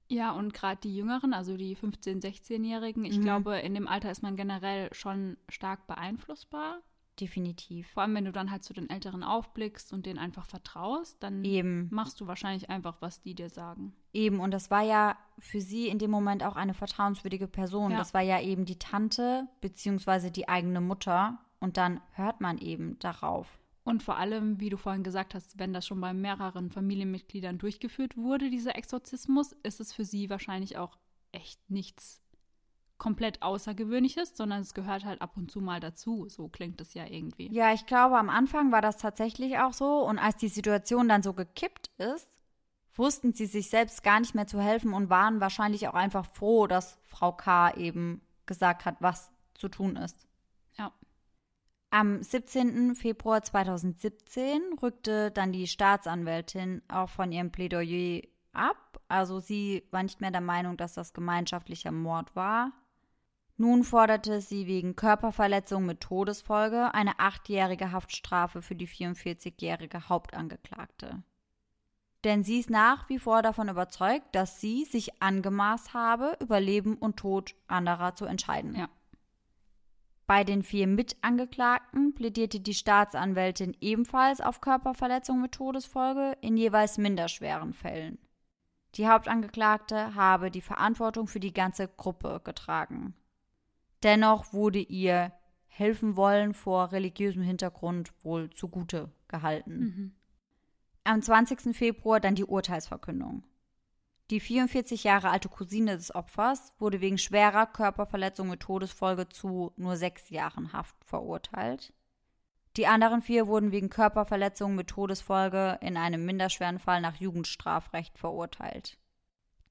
Ja, und gerade die Jüngeren, also die 15-, 16-Jährigen, ich mhm. glaube, in dem Alter ist man generell schon stark beeinflussbar. Definitiv. Vor allem, wenn du dann halt zu den Älteren aufblickst und denen einfach vertraust, dann Eben. machst du wahrscheinlich einfach, was die dir sagen. Eben, und das war ja für sie in dem Moment auch eine vertrauenswürdige Person. Ja. Das war ja eben die Tante beziehungsweise die eigene Mutter. Und dann hört man eben darauf. Und vor allem, wie du vorhin gesagt hast, wenn das schon bei mehreren Familienmitgliedern durchgeführt wurde, dieser Exorzismus, ist es für sie wahrscheinlich auch echt nichts komplett Außergewöhnliches, sondern es gehört halt ab und zu mal dazu. So klingt es ja irgendwie. Ja, ich glaube, am Anfang war das tatsächlich auch so. Und als die Situation dann so gekippt ist, wussten sie sich selbst gar nicht mehr zu helfen und waren wahrscheinlich auch einfach froh, dass Frau K. eben gesagt hat, was zu tun ist. Am 17. Februar 2017 rückte dann die Staatsanwältin auch von ihrem Plädoyer ab. Also sie war nicht mehr der Meinung, dass das gemeinschaftlicher Mord war. Nun forderte sie wegen Körperverletzung mit Todesfolge eine achtjährige Haftstrafe für die 44-jährige Hauptangeklagte. Denn sie ist nach wie vor davon überzeugt, dass sie sich angemaßt habe, über Leben und Tod anderer zu entscheiden. Ja. Bei den vier Mitangeklagten plädierte die Staatsanwältin ebenfalls auf Körperverletzung mit Todesfolge in jeweils minderschweren Fällen. Die Hauptangeklagte habe die Verantwortung für die ganze Gruppe getragen. Dennoch wurde ihr helfen wollen vor religiösem Hintergrund wohl zugute gehalten. Mhm. Am 20. Februar dann die Urteilsverkündung. Die 44 Jahre alte Cousine des Opfers wurde wegen schwerer Körperverletzung mit Todesfolge zu nur sechs Jahren Haft verurteilt. Die anderen vier wurden wegen Körperverletzung mit Todesfolge in einem minderschweren Fall nach Jugendstrafrecht verurteilt.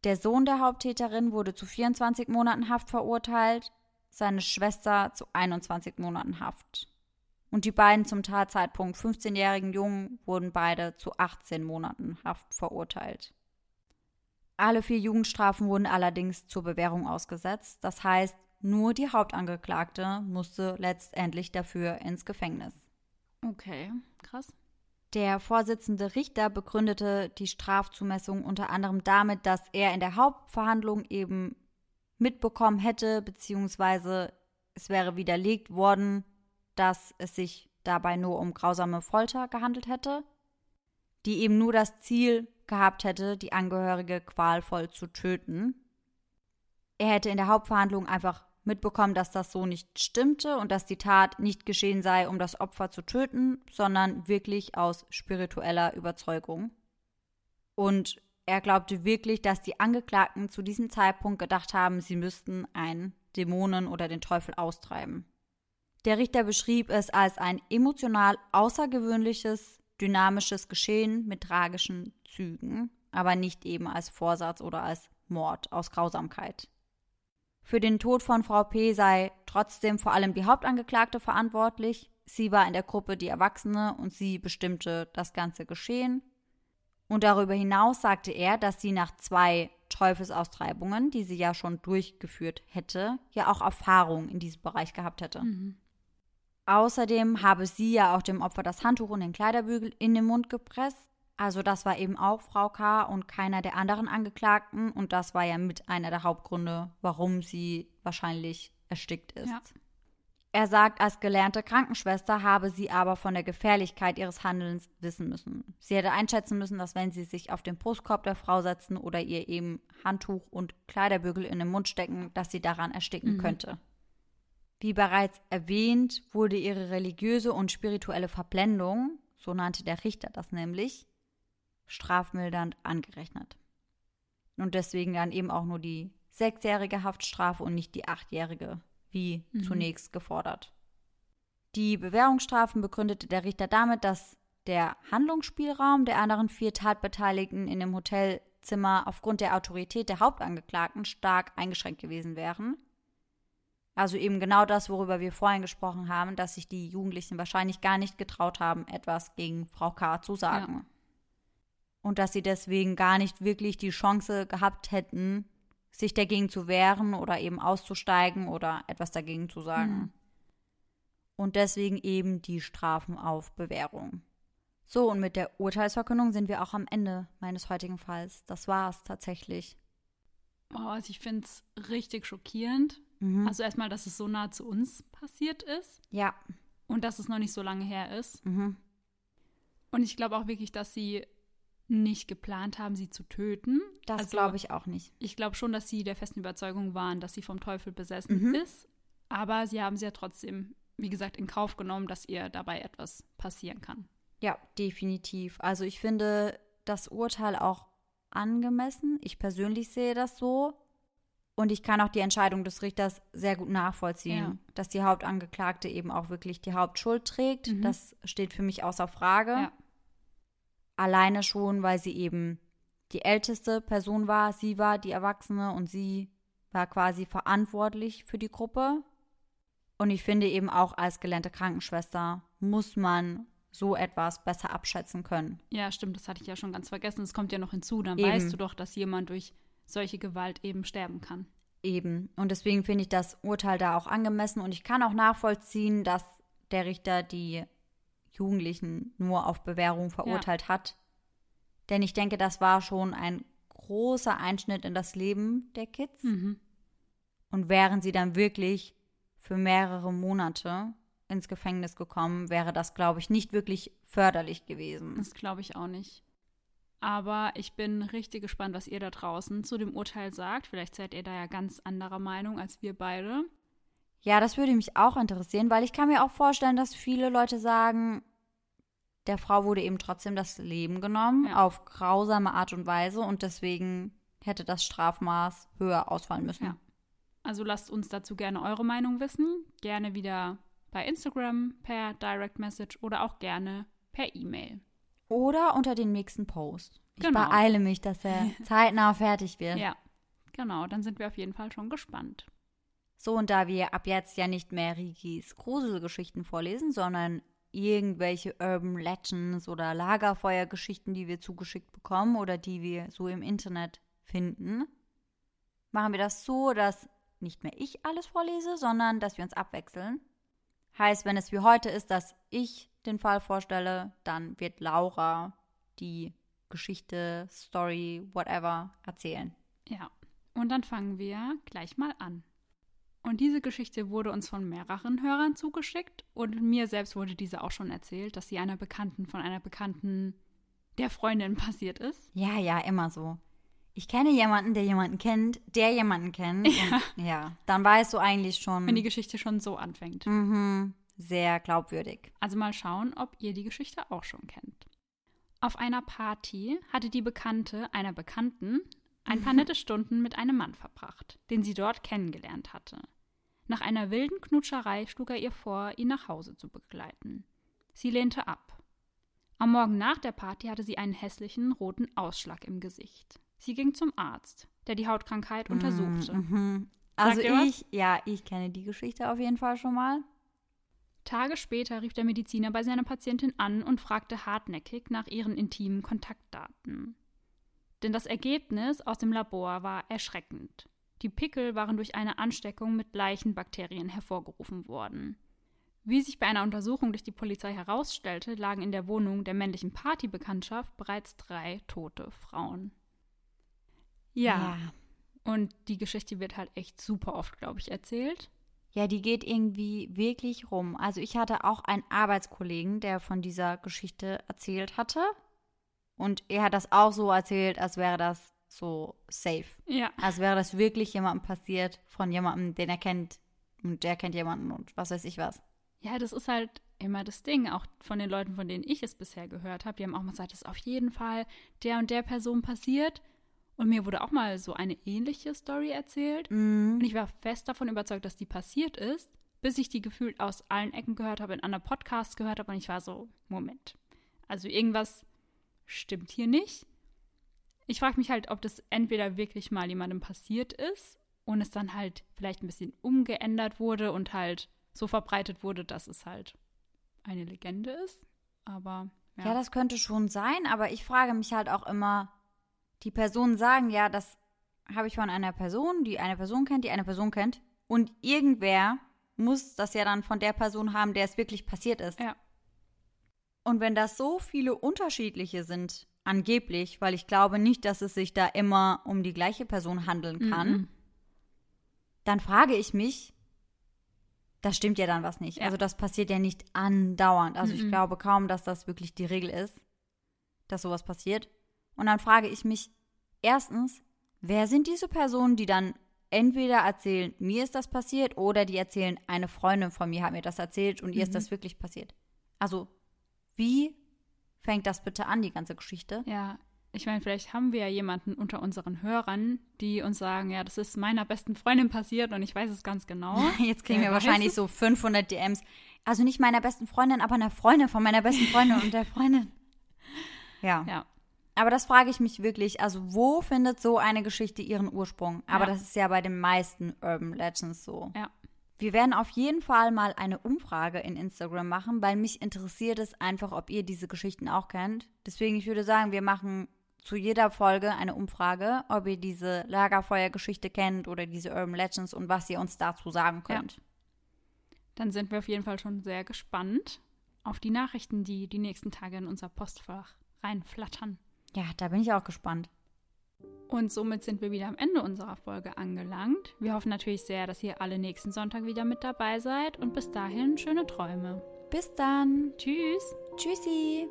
Der Sohn der Haupttäterin wurde zu 24 Monaten Haft verurteilt, seine Schwester zu 21 Monaten Haft. Und die beiden zum Tatzeitpunkt 15-jährigen Jungen wurden beide zu 18 Monaten Haft verurteilt. Alle vier Jugendstrafen wurden allerdings zur Bewährung ausgesetzt, das heißt, nur die Hauptangeklagte musste letztendlich dafür ins Gefängnis. Okay, krass. Der Vorsitzende Richter begründete die Strafzumessung unter anderem damit, dass er in der Hauptverhandlung eben mitbekommen hätte, beziehungsweise es wäre widerlegt worden, dass es sich dabei nur um grausame Folter gehandelt hätte, die eben nur das Ziel gehabt hätte, die Angehörige qualvoll zu töten. Er hätte in der Hauptverhandlung einfach mitbekommen, dass das so nicht stimmte und dass die Tat nicht geschehen sei, um das Opfer zu töten, sondern wirklich aus spiritueller Überzeugung. Und er glaubte wirklich, dass die Angeklagten zu diesem Zeitpunkt gedacht haben, sie müssten einen Dämonen oder den Teufel austreiben. Der Richter beschrieb es als ein emotional außergewöhnliches, dynamisches Geschehen mit tragischen Zügen, aber nicht eben als Vorsatz oder als Mord aus Grausamkeit. Für den Tod von Frau P. sei trotzdem vor allem die Hauptangeklagte verantwortlich. Sie war in der Gruppe die Erwachsene und sie bestimmte das ganze Geschehen. Und darüber hinaus sagte er, dass sie nach zwei Teufelsaustreibungen, die sie ja schon durchgeführt hätte, ja auch Erfahrung in diesem Bereich gehabt hätte. Mhm. Außerdem habe sie ja auch dem Opfer das Handtuch und den Kleiderbügel in den Mund gepresst. Also das war eben auch Frau K. und keiner der anderen Angeklagten. Und das war ja mit einer der Hauptgründe, warum sie wahrscheinlich erstickt ist. Ja. Er sagt, als gelernte Krankenschwester habe sie aber von der Gefährlichkeit ihres Handelns wissen müssen. Sie hätte einschätzen müssen, dass wenn sie sich auf den Brustkorb der Frau setzen oder ihr eben Handtuch und Kleiderbügel in den Mund stecken, dass sie daran ersticken mhm. könnte. Wie bereits erwähnt, wurde ihre religiöse und spirituelle Verblendung, so nannte der Richter das nämlich, strafmildernd angerechnet. Und deswegen dann eben auch nur die sechsjährige Haftstrafe und nicht die achtjährige, wie mhm. zunächst gefordert. Die Bewährungsstrafen begründete der Richter damit, dass der Handlungsspielraum der anderen vier Tatbeteiligten in dem Hotelzimmer aufgrund der Autorität der Hauptangeklagten stark eingeschränkt gewesen wären. Also eben genau das, worüber wir vorhin gesprochen haben, dass sich die Jugendlichen wahrscheinlich gar nicht getraut haben, etwas gegen Frau K. zu sagen. Ja und dass sie deswegen gar nicht wirklich die Chance gehabt hätten, sich dagegen zu wehren oder eben auszusteigen oder etwas dagegen zu sagen. Mhm. Und deswegen eben die Strafen auf Bewährung. So, und mit der Urteilsverkündung sind wir auch am Ende meines heutigen Falls. Das war es tatsächlich. Oh, also ich finde es richtig schockierend. Mhm. Also erstmal, dass es so nah zu uns passiert ist. Ja. Und dass es noch nicht so lange her ist. Mhm. Und ich glaube auch wirklich, dass sie nicht geplant haben, sie zu töten. Das also, glaube ich auch nicht. Ich glaube schon, dass sie der festen Überzeugung waren, dass sie vom Teufel besessen mhm. ist. Aber sie haben sie ja trotzdem, wie gesagt, in Kauf genommen, dass ihr dabei etwas passieren kann. Ja, definitiv. Also ich finde das Urteil auch angemessen. Ich persönlich sehe das so. Und ich kann auch die Entscheidung des Richters sehr gut nachvollziehen, ja. dass die Hauptangeklagte eben auch wirklich die Hauptschuld trägt. Mhm. Das steht für mich außer Frage. Ja. Alleine schon, weil sie eben die älteste Person war. Sie war die Erwachsene und sie war quasi verantwortlich für die Gruppe. Und ich finde eben auch als gelernte Krankenschwester muss man so etwas besser abschätzen können. Ja, stimmt, das hatte ich ja schon ganz vergessen. Es kommt ja noch hinzu, dann eben. weißt du doch, dass jemand durch solche Gewalt eben sterben kann. Eben. Und deswegen finde ich das Urteil da auch angemessen und ich kann auch nachvollziehen, dass der Richter die Jugendlichen nur auf Bewährung verurteilt ja. hat. Denn ich denke, das war schon ein großer Einschnitt in das Leben der Kids. Mhm. Und wären sie dann wirklich für mehrere Monate ins Gefängnis gekommen, wäre das, glaube ich, nicht wirklich förderlich gewesen. Das glaube ich auch nicht. Aber ich bin richtig gespannt, was ihr da draußen zu dem Urteil sagt. Vielleicht seid ihr da ja ganz anderer Meinung als wir beide. Ja, das würde mich auch interessieren, weil ich kann mir auch vorstellen, dass viele Leute sagen, der Frau wurde eben trotzdem das Leben genommen, Ja. auf grausame Art und Weise und deswegen hätte das Strafmaß höher ausfallen müssen. Ja. Also lasst uns dazu gerne eure Meinung wissen. Gerne wieder bei Instagram per Direct Message oder auch gerne per E-Mail. Oder unter den nächsten Post. Ich Genau. beeile mich, dass er zeitnah fertig wird. Ja, genau. Dann sind wir auf jeden Fall schon gespannt. So, und da wir ab jetzt ja nicht mehr Rikis Gruselgeschichten vorlesen, sondern irgendwelche Urban Legends oder Lagerfeuergeschichten, die wir zugeschickt bekommen oder die wir so im Internet finden, machen wir das so, dass nicht mehr ich alles vorlese, sondern dass wir uns abwechseln. Heißt, wenn es wie heute ist, dass ich den Fall vorstelle, dann wird Laura die Geschichte, Story, whatever erzählen. Ja, und dann fangen wir gleich mal an. Und diese Geschichte wurde uns von mehreren Hörern zugeschickt und mir selbst wurde diese auch schon erzählt, dass sie einer Bekannten von einer Bekannten der Freundin passiert ist. Ja, ja, immer so. Ich kenne jemanden, der jemanden kennt, der jemanden kennt. Ja. Und, ja, dann weißt du eigentlich schon. Wenn die Geschichte schon so anfängt. mhm, sehr glaubwürdig. Also mal schauen, ob ihr die Geschichte auch schon kennt. Auf einer Party hatte die Bekannte einer Bekannten ein paar nette Stunden mit einem Mann verbracht, den sie dort kennengelernt hatte. Nach einer wilden Knutscherei schlug er ihr vor, ihn nach Hause zu begleiten. Sie lehnte ab. Am Morgen nach der Party hatte sie einen hässlichen roten Ausschlag im Gesicht. Sie ging zum Arzt, der die Hautkrankheit untersuchte. Mhm. Also ich, ja, ich kenne die Geschichte auf jeden Fall schon mal. Tage später rief der Mediziner bei seiner Patientin an und fragte hartnäckig nach ihren intimen Kontaktdaten. Denn das Ergebnis aus dem Labor war erschreckend. Die Pickel waren durch eine Ansteckung mit Leichenbakterien hervorgerufen worden. Wie sich bei einer Untersuchung durch die Polizei herausstellte, lagen in der Wohnung der männlichen Partybekanntschaft bereits drei tote Frauen. Ja, und die Geschichte wird halt echt super oft, glaube ich, erzählt. Ja, die geht irgendwie wirklich rum. Also ich hatte auch einen Arbeitskollegen, der von dieser Geschichte erzählt hatte. Und er hat das auch so erzählt, als wäre das so safe. Ja. Als wäre das wirklich jemandem passiert, von jemandem, den er kennt. Und der kennt jemanden und was weiß ich was. Ja, das ist halt immer das Ding, auch von den Leuten, von denen ich es bisher gehört habe. Die haben auch mal gesagt, das ist auf jeden Fall der und der Person passiert. Und mir wurde auch mal so eine ähnliche Story erzählt. Mhm. Und ich war fest davon überzeugt, dass die passiert ist, bis ich die gefühlt aus allen Ecken gehört habe, in anderen Podcasts gehört habe. Und ich war so, Moment. Also irgendwas stimmt hier nicht. Ich frage mich halt, ob das entweder wirklich mal jemandem passiert ist und es dann halt vielleicht ein bisschen umgeändert wurde und halt so verbreitet wurde, dass es halt eine Legende ist. Aber ja, Ja, das könnte schon sein, aber ich frage mich halt auch immer, die Personen sagen ja, das habe ich von einer Person, die eine Person kennt, die eine Person kennt. Und irgendwer muss das ja dann von der Person haben, der es wirklich passiert ist. Ja. Und wenn das so viele unterschiedliche sind, angeblich, weil ich glaube nicht, dass es sich da immer um die gleiche Person handeln kann, Mhm. dann frage ich mich, da stimmt ja dann was nicht. Ja. Also das passiert ja nicht andauernd. Also ich Mhm. glaube kaum, dass das wirklich die Regel ist, dass sowas passiert. Und dann frage ich mich, erstens, wer sind diese Personen, die dann entweder erzählen, mir ist das passiert, oder die erzählen, eine Freundin von mir hat mir das erzählt und ihr ist Mhm. das wirklich passiert. Also, wie fängt das bitte an, die ganze Geschichte? Ja, ich meine, vielleicht haben wir ja jemanden unter unseren Hörern, die uns sagen, ja, das ist meiner besten Freundin passiert und ich weiß es ganz genau. Jetzt kriegen Wer wir wahrscheinlich so 500 DMs. Also nicht meiner besten Freundin, aber einer Freundin von meiner besten Freundin und der Freundin. Ja. Ja, Aber das frage ich mich wirklich. Also, wo findet so eine Geschichte ihren Ursprung? Aber Ja. das ist ja bei den meisten Urban Legends so. ja. Wir werden auf jeden Fall mal eine Umfrage in Instagram machen, weil mich interessiert es einfach, ob ihr diese Geschichten auch kennt. Deswegen, ich würde sagen, wir machen zu jeder Folge eine Umfrage, ob ihr diese Lagerfeuergeschichte kennt oder diese Urban Legends und was ihr uns dazu sagen Ja. könnt. Dann sind wir auf jeden Fall schon sehr gespannt auf die Nachrichten, die die nächsten Tage in unser Postfach reinflattern. Ja, da bin ich auch gespannt. Und somit sind wir wieder am Ende unserer Folge angelangt. Wir hoffen natürlich sehr, dass ihr alle nächsten Sonntag wieder mit dabei seid und bis dahin schöne Träume. Bis dann. Tschüss. Tschüssi.